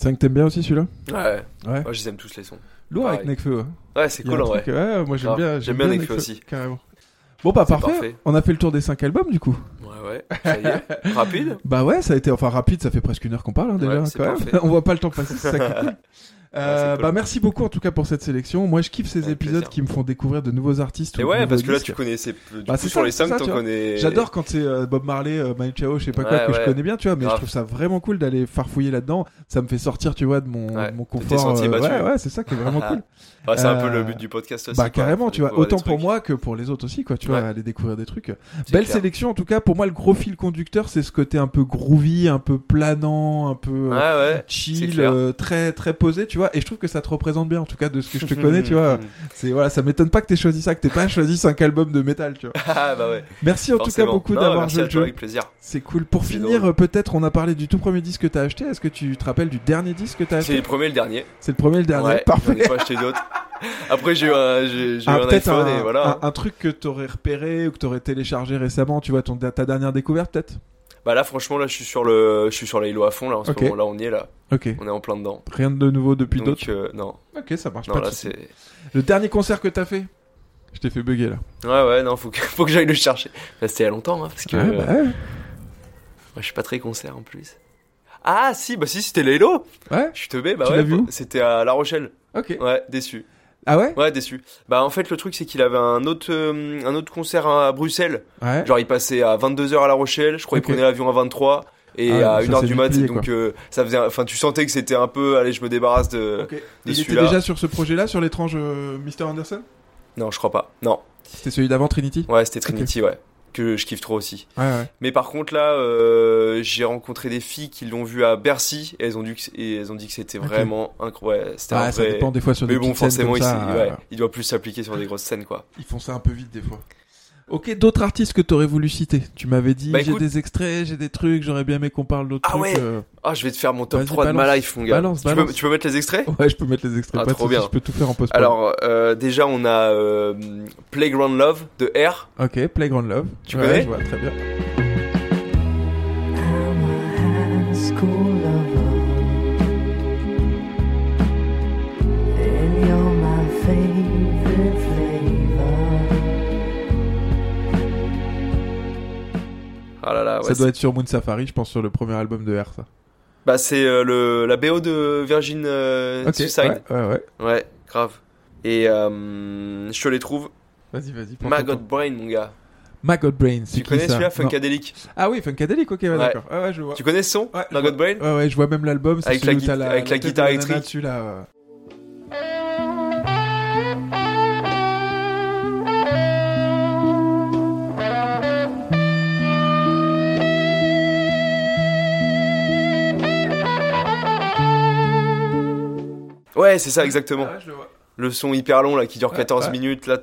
Speaker 1: C'est un que t'aimes bien aussi celui-là?
Speaker 2: Ouais.
Speaker 1: Ouais.
Speaker 2: Moi, je les aime tous les sons.
Speaker 1: Lourd avec
Speaker 2: Pareil.
Speaker 1: Necfeu. hein.
Speaker 2: Ouais, c'est cool
Speaker 1: un
Speaker 2: en vrai.
Speaker 1: truc, ouais, moi j'aime bien.
Speaker 2: J'aime bien Necfeu aussi.
Speaker 1: Carrément. Bon, bah parfait.
Speaker 2: parfait.
Speaker 1: On a fait le tour des 5 albums du coup.
Speaker 2: Ouais, ouais. Ça y est. Rapide.
Speaker 1: Bah ouais, ça a été enfin rapide, ça fait presque une heure qu'on parle hein, déjà
Speaker 2: Ouais, c'est
Speaker 1: quand même. On voit pas le temps passer, c'est ça qui est cool. Euh. Bah merci beaucoup en tout cas pour cette sélection. Moi je kiffe ces
Speaker 2: Avec
Speaker 1: épisodes
Speaker 2: plaisir.
Speaker 1: qui me font découvrir de nouveaux artistes.
Speaker 2: Et ouais, parce que là,
Speaker 1: disques.
Speaker 2: tu connaissais. Du
Speaker 1: Bah,
Speaker 2: sur
Speaker 1: ça,
Speaker 2: les
Speaker 1: c'est
Speaker 2: 5,
Speaker 1: ça,
Speaker 2: t'en connais.
Speaker 1: J'adore quand c'est euh, Bob Marley, euh, Mike Chao, je sais pas quoi
Speaker 2: Ouais,
Speaker 1: que je connais bien, tu vois, mais je trouve ça vraiment cool d'aller farfouiller là-dedans. Ça me fait sortir, tu vois, de mon,
Speaker 2: Ouais,
Speaker 1: mon confort.
Speaker 2: sentiers
Speaker 1: euh, ouais, ouais, c'est ça qui est vraiment cool.
Speaker 2: Ouais, c'est un peu
Speaker 1: Euh,
Speaker 2: le but du podcast aussi.
Speaker 1: Bah carrément, tu vois, autant pour moi que pour les autres aussi, quoi, tu vois, aller découvrir des trucs. Belle sélection en tout cas. Pour moi, le gros fil conducteur, c'est ce côté un peu groovy, un peu planant, un peu euh, chill, euh, très très posé, tu vois. Et je trouve que ça te représente bien, en tout cas, de ce que je te connais, tu vois. C'est voilà, ça m'étonne pas que t'aies choisi ça, que t'aies pas choisi cinq albums de métal, tu vois.
Speaker 2: Ah, bah ouais.
Speaker 1: Merci en tout cas beaucoup d'avoir joué le jeu.
Speaker 2: Avec plaisir.
Speaker 1: C'est cool. Pour
Speaker 2: C'est
Speaker 1: finir, peut-être, on a parlé du tout premier disque que t'as acheté. Est-ce que tu te rappelles du dernier disque que t'as
Speaker 2: C'est
Speaker 1: acheté
Speaker 2: le premier et le dernier.
Speaker 1: C'est le premier et le dernier.
Speaker 2: Ouais,
Speaker 1: Parfait.
Speaker 2: J'en ai pas acheté d'autres. Après, j'ai eu un, j'ai, j'ai eu
Speaker 1: Ah,
Speaker 2: un iPhone
Speaker 1: un,
Speaker 2: et voilà.
Speaker 1: un- un truc que t'aurais repéré ou que t'aurais téléchargé récemment, tu vois, ton, ta dernière découverte peut-être?
Speaker 2: Bah là, franchement, là, je suis sur le, je suis sur la Halo à fond là. En ce moment, là, on y est là.
Speaker 1: Ok.
Speaker 2: On est en plein dedans.
Speaker 1: Rien de nouveau depuis
Speaker 2: Donc,
Speaker 1: d'autres
Speaker 2: euh, non.
Speaker 1: Ok, ça marche
Speaker 2: Non,
Speaker 1: pas.
Speaker 2: là, c'est.
Speaker 1: Le dernier concert que t'as fait Je t'ai fait bugger là.
Speaker 2: Ouais, ouais, non, faut que, faut que j'aille le chercher. Là, c'était il y a longtemps, hein, parce que.
Speaker 1: Ouais,
Speaker 2: euh,
Speaker 1: bah ouais.
Speaker 2: moi, je suis pas très concert en plus. Ah, si, bah si, c'était les Halo.
Speaker 1: Ouais.
Speaker 2: Je suis teubé, bah
Speaker 1: Tu
Speaker 2: ouais.
Speaker 1: où
Speaker 2: C'était à La Rochelle.
Speaker 1: Ok.
Speaker 2: Ouais, déçu.
Speaker 1: Ah ouais
Speaker 2: Ouais, déçu. Bah en fait le truc c'est qu'il avait un autre euh, un autre concert à Bruxelles.
Speaker 1: Ouais.
Speaker 2: Genre il passait à 22h à La Rochelle, je crois qu'il prenait l'avion à 23 et
Speaker 1: Ah,
Speaker 2: à
Speaker 1: donc ça
Speaker 2: 1h
Speaker 1: s'est
Speaker 2: du mat
Speaker 1: plié,
Speaker 2: donc euh, ça faisait enfin tu sentais que c'était un peu allez, je me débarrasse de
Speaker 1: Ok.
Speaker 2: de
Speaker 1: Il était déjà sur ce projet-là, sur l'étrange euh, Mr. Anderson?
Speaker 2: Non, je crois pas. Non.
Speaker 1: C'était celui d'avant Trinity?
Speaker 2: Ouais, c'était Trinity, ouais. Que je kiffe trop aussi.
Speaker 1: Ouais, ouais.
Speaker 2: Mais par contre là, euh, j'ai rencontré des filles qui l'ont vu à Bercy et elles ont, dit que, et elles ont dit que c'était vraiment incroyable.
Speaker 1: Ouais,
Speaker 2: un
Speaker 1: ça dépend des fois sur des
Speaker 2: Mais bon, forcément, il,
Speaker 1: euh,
Speaker 2: il doit plus s'appliquer sur des grosses scènes quoi.
Speaker 1: Ils font ça un peu vite des fois. Ok, d'autres artistes que t'aurais voulu citer Tu m'avais dit,
Speaker 2: Bah,
Speaker 1: j'ai
Speaker 2: écoute-
Speaker 1: des extraits, j'ai des trucs, j'aurais bien aimé qu'on parle d'autres
Speaker 2: Ah
Speaker 1: trucs.
Speaker 2: ouais
Speaker 1: euh.
Speaker 2: Ah, je vais te faire mon top
Speaker 1: Vas-y,
Speaker 2: 3 de ma life, mon gars.
Speaker 1: Balance,
Speaker 2: tu. Peux, tu peux mettre les extraits?
Speaker 1: Ouais, je peux mettre les extraits.
Speaker 2: Ah,
Speaker 1: pas
Speaker 2: trop bien.
Speaker 1: Je peux tout faire en post
Speaker 2: Alors, euh, déjà, on a euh, Playground Love de R.
Speaker 1: Ok, Playground Love.
Speaker 2: Tu
Speaker 1: Ouais,
Speaker 2: connais
Speaker 1: je vois, très bien.
Speaker 2: Ah là là, ouais.
Speaker 1: ça doit être sur Moon Safari, je pense, sur le premier album de R, ça.
Speaker 2: Bah, c'est euh, le, la BO de Virgin euh, Suicide.
Speaker 1: ouais, ouais, ouais.
Speaker 2: Ouais, grave. Et euh, je te les trouve.
Speaker 1: Vas-y, vas-y.
Speaker 2: Maggot. Brain, mon gars.
Speaker 1: Maggot Brain, c'est
Speaker 2: Tu
Speaker 1: qui
Speaker 2: connais celui-là. Funkadelic
Speaker 1: Ah oui, Funkadelic, ok, Ouais. d'accord. Ouais, ouais, je vois.
Speaker 2: Tu connais ce son
Speaker 1: Ouais,
Speaker 2: Maggot. Brain
Speaker 1: Ouais, ouais, je vois même l'album. c'est
Speaker 2: Avec la gui- avec la guitare électrique.
Speaker 1: dessus, là. Ouais.
Speaker 2: C'est ça, exactement.
Speaker 1: Ah ouais, je le vois.
Speaker 2: Le son hyper long, là, qui dure
Speaker 1: Ouais,
Speaker 2: 14
Speaker 1: ouais.
Speaker 2: minutes, là,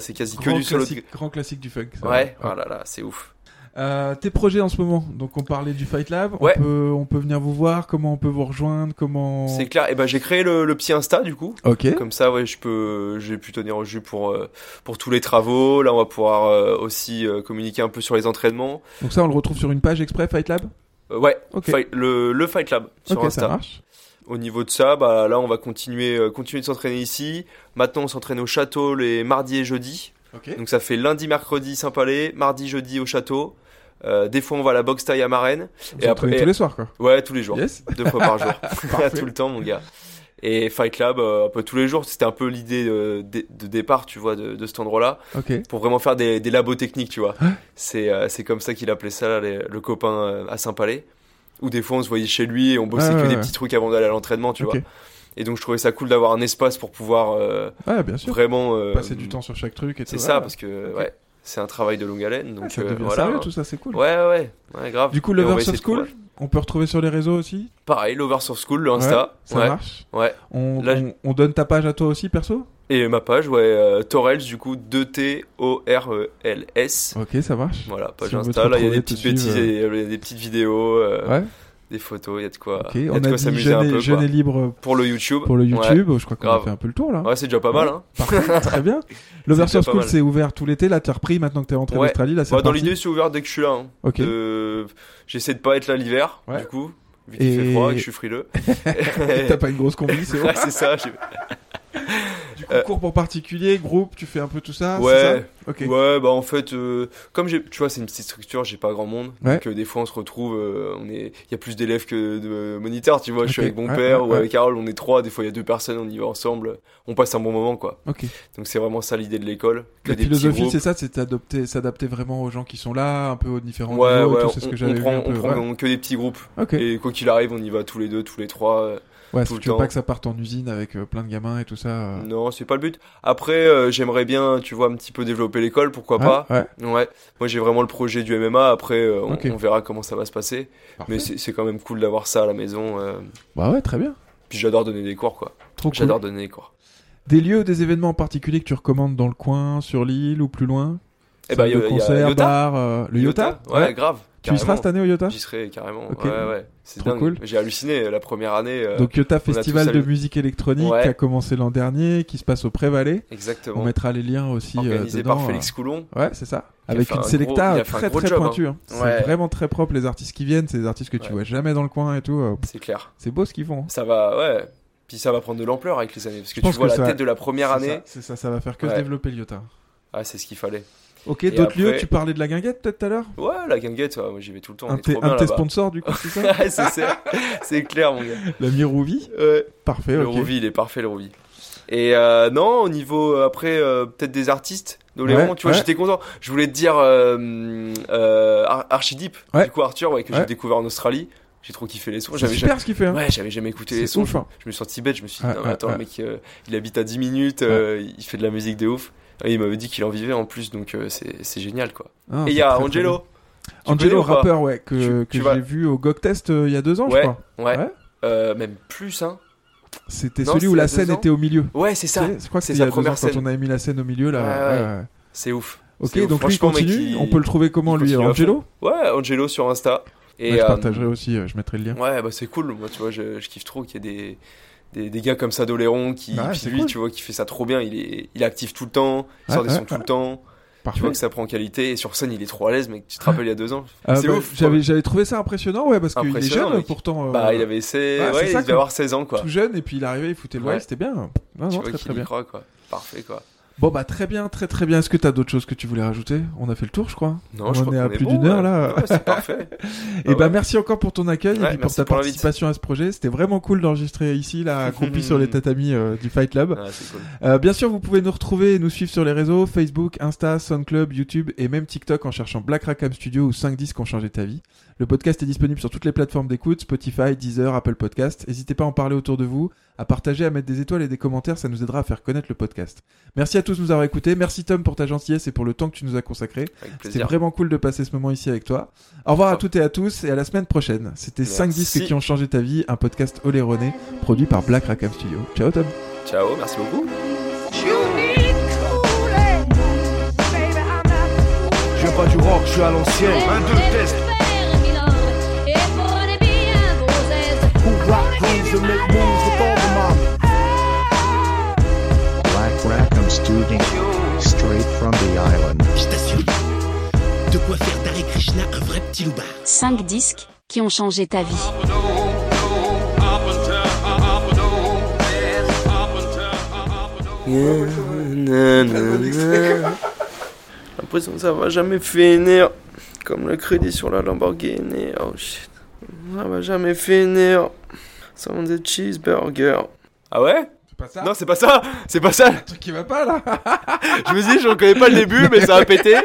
Speaker 2: c'est quasi que du solo.
Speaker 1: grand classique du funk. ça.
Speaker 2: Ouais, oh là là, c'est ouf.
Speaker 1: Euh, tes projets en ce moment, donc on parlait du Fight Lab,
Speaker 2: Ouais.
Speaker 1: on, peut, on peut venir vous voir, comment on peut vous rejoindre, comment...
Speaker 2: C'est clair. Et ben j'ai créé le, le petit Insta du coup.
Speaker 1: Ok.
Speaker 2: Comme ça, ouais, je peux, j'ai pu tenir au jus pour euh, pour tous les travaux. Là, on va pouvoir euh, aussi euh, communiquer un peu sur les entraînements.
Speaker 1: Donc ça on le retrouve sur une page exprès Fight Lab?
Speaker 2: Ouais,
Speaker 1: Ok.
Speaker 2: Fight- le le Fight Lab sur Insta.
Speaker 1: ça marche.
Speaker 2: Au niveau de ça, bah là, on va continuer euh, continuer de s'entraîner ici. Maintenant, on s'entraîne au château les mardis et jeudis. Donc ça fait lundi, mercredi Saint-Palais, mardi, jeudi au château. Euh, des fois, on va à la boxe taille à Marraine.
Speaker 1: Vous entraînez tous les soirs quoi
Speaker 2: Ouais, tous les jours.
Speaker 1: Yes.
Speaker 2: Deux fois par jour. Tout le temps, mon gars. Et Fight Lab, euh, un peu tous les jours. C'était un peu l'idée de, de départ, tu vois, de, de cet endroit-là. Pour vraiment faire des, des labos techniques, tu vois. C'est euh, c'est comme ça qu'il appelait ça, là, les- le copain à Saint-Palais. Où des fois, on se voyait chez lui et on bossait
Speaker 1: Ah,
Speaker 2: que
Speaker 1: ouais,
Speaker 2: des
Speaker 1: ouais.
Speaker 2: petits trucs avant d'aller à l'entraînement, tu vois. Et donc, je trouvais ça cool d'avoir un espace pour pouvoir euh,
Speaker 1: Ouais, bien sûr.
Speaker 2: vraiment. euh,
Speaker 1: Passer du temps sur chaque truc.
Speaker 2: C'est ça, parce que, ouais, c'est un travail de longue haleine. Donc,
Speaker 1: Ah, ça
Speaker 2: euh, voilà.
Speaker 1: sérieux
Speaker 2: hein.
Speaker 1: tout ça, c'est cool.
Speaker 2: Ouais, ouais, ouais, grave.
Speaker 1: Du coup,
Speaker 2: de trouver-
Speaker 1: School, on peut retrouver sur les réseaux aussi?
Speaker 2: Pareil, Lovers of School, le Insta.
Speaker 1: Ouais, ça
Speaker 2: ouais.
Speaker 1: marche.
Speaker 2: Ouais.
Speaker 1: On,
Speaker 2: Là,
Speaker 1: on, on donne ta page à toi aussi perso?
Speaker 2: Et ma page, ouais, euh, Torels, du coup, 2T-O-R-E-L-S.
Speaker 1: Ok, ça marche.
Speaker 2: Voilà, page
Speaker 1: Si
Speaker 2: Insta, là, il y a des
Speaker 1: te
Speaker 2: petites bêtises,
Speaker 1: euh.
Speaker 2: et, euh, des petites vidéos, euh,
Speaker 1: Ouais.
Speaker 2: Des photos, il y a de quoi,
Speaker 1: Ok,
Speaker 2: il y a
Speaker 1: on
Speaker 2: de
Speaker 1: a
Speaker 2: quoi s'amuser un peu,
Speaker 1: jeune et libre
Speaker 2: Pour le YouTube.
Speaker 1: pour le
Speaker 2: Ouais.
Speaker 1: YouTube. Je crois qu'on a fait un peu le tour là.
Speaker 2: Ouais, c'est déjà pas mal, hein.
Speaker 1: Parfait, très bien.
Speaker 2: Pas
Speaker 1: School, c'est ouvert tout l'été. Là, t'es repris maintenant que t'es rentré
Speaker 2: Ouais.
Speaker 1: d'Australie. Là, c'est
Speaker 2: Bah, dans l'idée, c'est ouvert dès que je suis là. hein.
Speaker 1: Ok.
Speaker 2: Euh, J'essaie de pas être là l'hiver,
Speaker 1: Ouais.
Speaker 2: du coup, vu qu'il
Speaker 1: Et-
Speaker 2: fait froid et que je suis frileux.
Speaker 1: T'as pas une grosse combi, c'est.
Speaker 2: Ouais, c'est ça.
Speaker 1: Du coup, cours pour particulier, groupe, tu fais un peu tout ça
Speaker 2: ouais,
Speaker 1: ça
Speaker 2: ouais, bah en fait, euh, comme j'ai, tu vois, c'est une petite structure, j'ai pas grand monde,
Speaker 1: Ouais.
Speaker 2: donc euh, des fois on se retrouve, euh, on est, il y a plus d'élèves que de moniteurs, tu vois. Je suis avec mon
Speaker 1: ouais,
Speaker 2: père
Speaker 1: ouais,
Speaker 2: ou avec Carole, on est trois, des fois il y a deux personnes, on y va ensemble, on passe un bon moment, quoi.
Speaker 1: Ok.
Speaker 2: Donc c'est vraiment ça l'idée de l'école.
Speaker 1: La
Speaker 2: des
Speaker 1: philosophie, c'est ça, c'est d'adopter, s'adapter vraiment aux gens qui sont là, un peu aux différents
Speaker 2: Ouais,
Speaker 1: niveaux et
Speaker 2: ouais,
Speaker 1: tout,
Speaker 2: on,
Speaker 1: c'est ce que
Speaker 2: on
Speaker 1: vu
Speaker 2: prend,
Speaker 1: un
Speaker 2: on
Speaker 1: peu.
Speaker 2: prend que des petits groupes.
Speaker 1: Ok.
Speaker 2: Et quoi qu'il arrive, on y va tous les deux, tous les trois.
Speaker 1: Ouais,
Speaker 2: tout
Speaker 1: si
Speaker 2: le
Speaker 1: tu veux
Speaker 2: temps.
Speaker 1: pas que ça parte en usine avec euh, plein de gamins et tout ça. euh.
Speaker 2: Non, c'est pas le but. Après, euh, j'aimerais bien, tu vois, un petit peu développer l'école, pourquoi
Speaker 1: Ouais,
Speaker 2: pas.
Speaker 1: ouais.
Speaker 2: Ouais. Moi, j'ai vraiment le projet du MMA. Après, on, verra comment ça va se passer.
Speaker 1: Parfait.
Speaker 2: Mais c'est quand même cool d'avoir ça à la maison.
Speaker 1: Bah ouais, très bien.
Speaker 2: Puis j'adore donner des cours, quoi.
Speaker 1: Trop cool.
Speaker 2: J'adore donner des cours.
Speaker 1: Des lieux ou des événements en particulier que tu recommandes dans le coin, sur l'île ou plus loin?
Speaker 2: Eh ben,
Speaker 1: Salle
Speaker 2: il y a- il y a
Speaker 1: concert, bar, euh, le Yota,
Speaker 2: Ouais, grave.
Speaker 1: Tu y seras cette année au Yota
Speaker 2: J'y serai carrément.
Speaker 1: Ok.
Speaker 2: Ouais, ouais. C'est
Speaker 1: Trop
Speaker 2: dingue.
Speaker 1: cool.
Speaker 2: J'ai halluciné la première année. euh,
Speaker 1: Donc Yota Festival de musique électronique
Speaker 2: Ouais.
Speaker 1: qui a commencé l'an dernier, qui se passe au Prévalais.
Speaker 2: Exactement.
Speaker 1: On mettra les liens aussi euh,
Speaker 2: Organisé
Speaker 1: dedans,
Speaker 2: par Félix
Speaker 1: euh.
Speaker 2: Coulon.
Speaker 1: Ouais, c'est ça. Avec une
Speaker 2: un
Speaker 1: sélecta
Speaker 2: un
Speaker 1: très très
Speaker 2: job, hein.
Speaker 1: pointue. hein.
Speaker 2: Ouais.
Speaker 1: C'est vraiment très propre les artistes qui viennent, c'est des artistes que tu vois jamais dans le coin et tout. euh,
Speaker 2: C'est clair.
Speaker 1: C'est beau ce qu'ils font. hein.
Speaker 2: Ça va, ouais. Puis ça va prendre de l'ampleur avec les années. Parce que tu vois
Speaker 1: que
Speaker 2: la
Speaker 1: ça-
Speaker 2: tête de la première année.
Speaker 1: C'est ça, ça va faire que se développer Yota.
Speaker 2: Ah, c'est ce qu'il fallait.
Speaker 1: Ok, d'autres
Speaker 2: après-
Speaker 1: lieux, tu parlais de la guinguette peut-être tout à l'heure?
Speaker 2: Ouais, la guinguette, ouais, moi j'y vais tout le temps.
Speaker 1: Un de tes- un de sponsors du coup, c'est ça?
Speaker 2: Ouais, c'est. C'est clair, mon gars.
Speaker 1: La Mirouvi
Speaker 2: Ouais.
Speaker 1: Parfait,
Speaker 2: Le
Speaker 1: ok.
Speaker 2: Rouvi, il est parfait, le Rouvi. Et euh, non, au niveau, euh, après, euh, peut-être des artistes d'Oléron,
Speaker 1: Ouais,
Speaker 2: tu vois,
Speaker 1: ouais.
Speaker 2: j'étais content. Je voulais te dire euh, Ar- Archideep,
Speaker 1: Ouais.
Speaker 2: du coup Arthur, ouais, que j'ai découvert en Australie. J'ai trop kiffé les sons.
Speaker 1: C'est
Speaker 2: J'avais
Speaker 1: super
Speaker 2: jamais...
Speaker 1: ce qu'il fait, hein.
Speaker 2: Ouais, j'avais jamais écouté
Speaker 1: C'est
Speaker 2: les sons.
Speaker 1: ouf, hein.
Speaker 2: Je me suis senti bête. Je me suis dit, non, mais attends, le mec, il habite à 10 minutes, il fait de la musique de ouf. Et il m'avait dit qu'il en vivait en plus, donc euh, c'est c'est génial, quoi.
Speaker 1: Ah,
Speaker 2: Et il y a Angelo.
Speaker 1: Angelo, rappeur, ouais, que,
Speaker 2: Tu-
Speaker 1: que j'ai vu au GOG Test euh, il y a deux ans,
Speaker 2: Ouais,
Speaker 1: je crois.
Speaker 2: ouais. Euh, même plus, hein.
Speaker 1: C'était celui où la scène était au milieu.
Speaker 2: Ouais, c'est ça.
Speaker 1: Je crois que
Speaker 2: C'est sa première
Speaker 1: ans quand
Speaker 2: scène.
Speaker 1: on avait mis la scène au milieu là.
Speaker 2: C'est ouf.
Speaker 1: Ok, donc lui continue.
Speaker 2: il-
Speaker 1: On peut le trouver comment lui Angelo.
Speaker 2: Ouais, Angelo sur Insta. Et
Speaker 1: Ouais, Je
Speaker 2: euh,
Speaker 1: partagerai aussi, je mettrai le lien.
Speaker 2: Ouais, bah c'est cool. Moi, tu vois, je, je kiffe trop qu'il y ait des, des, des gars comme ça d'Oléron qui,
Speaker 1: Bah ouais,
Speaker 2: puis
Speaker 1: c'est
Speaker 2: lui,
Speaker 1: cool.
Speaker 2: tu vois, qui fait ça trop bien. Il est, il est actif tout le temps. Il
Speaker 1: Ouais,
Speaker 2: sort des sons tout le temps.
Speaker 1: Parfait.
Speaker 2: Tu vois que ça prend en qualité. Et sur scène, il est trop à l'aise, mec. Tu te rappelles il y a deux ans
Speaker 1: Ah,
Speaker 2: C'est
Speaker 1: bah,
Speaker 2: ouf.
Speaker 1: J'avais j'avais trouvé ça impressionnant, ouais, parce qu'il est jeune
Speaker 2: mec.
Speaker 1: pourtant. euh,
Speaker 2: Bah, il avait essayé.
Speaker 1: ouais,
Speaker 2: Ouais, il devait avoir 16 ans, quoi.
Speaker 1: Tout jeune, et puis il arrivait, il foutait le
Speaker 2: Ouais.
Speaker 1: c'était bien. Non,
Speaker 2: tu
Speaker 1: non,
Speaker 2: vois
Speaker 1: très bien.
Speaker 2: croit, quoi. Parfait, quoi.
Speaker 1: Bon bah très bien, très très bien. Est-ce que t'as d'autres choses que tu voulais rajouter? On a fait le tour, je crois.
Speaker 2: Non,
Speaker 1: On
Speaker 2: je
Speaker 1: en
Speaker 2: crois
Speaker 1: est à plus
Speaker 2: bon,
Speaker 1: d'une heure là.
Speaker 2: Ouais, c'est parfait.
Speaker 1: Et
Speaker 2: Ah
Speaker 1: bah
Speaker 2: ouais.
Speaker 1: merci encore pour ton accueil et puis pour ta
Speaker 2: pour
Speaker 1: participation à ce projet. C'était vraiment cool d'enregistrer ici là, accroupi sur les tatamis euh, du Fight Club.
Speaker 2: Ah, cool.
Speaker 1: Euh, bien sûr, vous pouvez nous retrouver et nous suivre sur les réseaux Facebook, Insta, SoundClub, YouTube et même TikTok en cherchant Black Rackham Studio ou 5 disques ont changé ta vie. Le podcast est disponible sur toutes les plateformes d'écoute, Spotify, Deezer, Apple Podcast. N'hésitez pas à en parler autour de vous, à partager, à mettre des étoiles et des commentaires, ça nous aidera à faire connaître le podcast. Merci à tous de nous avoir écoutés. Merci Tom pour ta gentillesse et pour le temps que tu nous as consacré.
Speaker 2: Avec
Speaker 1: C'était vraiment cool de passer ce moment ici avec toi. Au revoir à toutes et à tous et à la semaine prochaine. C'était 5
Speaker 2: Merci.
Speaker 1: disques qui ont changé ta vie, un podcast oléroné produit par Black Rackham Studio. Ciao Tom.
Speaker 2: Ciao, merci beaucoup.
Speaker 9: Je viens pas du rock, je suis à l'ancienne. Un, deux, test. And make moves with all the mommy.
Speaker 10: Black Rackham Studio. Straight from the island.
Speaker 11: Je t'assure, de quoi faire d'Hare Krishna un vrai petit loupard.
Speaker 12: 5 disques qui ont changé ta vie.
Speaker 2: L'impression que ça va jamais finir. Comme le crédit sur la Lamborghini. Oh shit. Ça va jamais finir. Ça vend des cheeseburgers. Ah ouais
Speaker 1: C'est pas ça
Speaker 2: Non, c'est pas ça C'est pas ça
Speaker 1: truc qui va pas là
Speaker 2: Je me dis, je reconnais pas le début, mais ça a pété.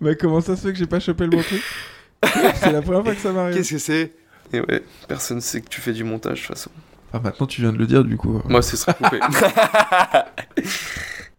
Speaker 1: Mais comment ça se fait que j'ai pas chopé le bon truc C'est la première fois que ça m'arrive.
Speaker 2: Qu'est-ce que c'est Et ouais, personne sait que tu fais du montage de toute façon.
Speaker 1: Ah maintenant tu viens de le dire du coup.
Speaker 2: Moi, ce sera coupé.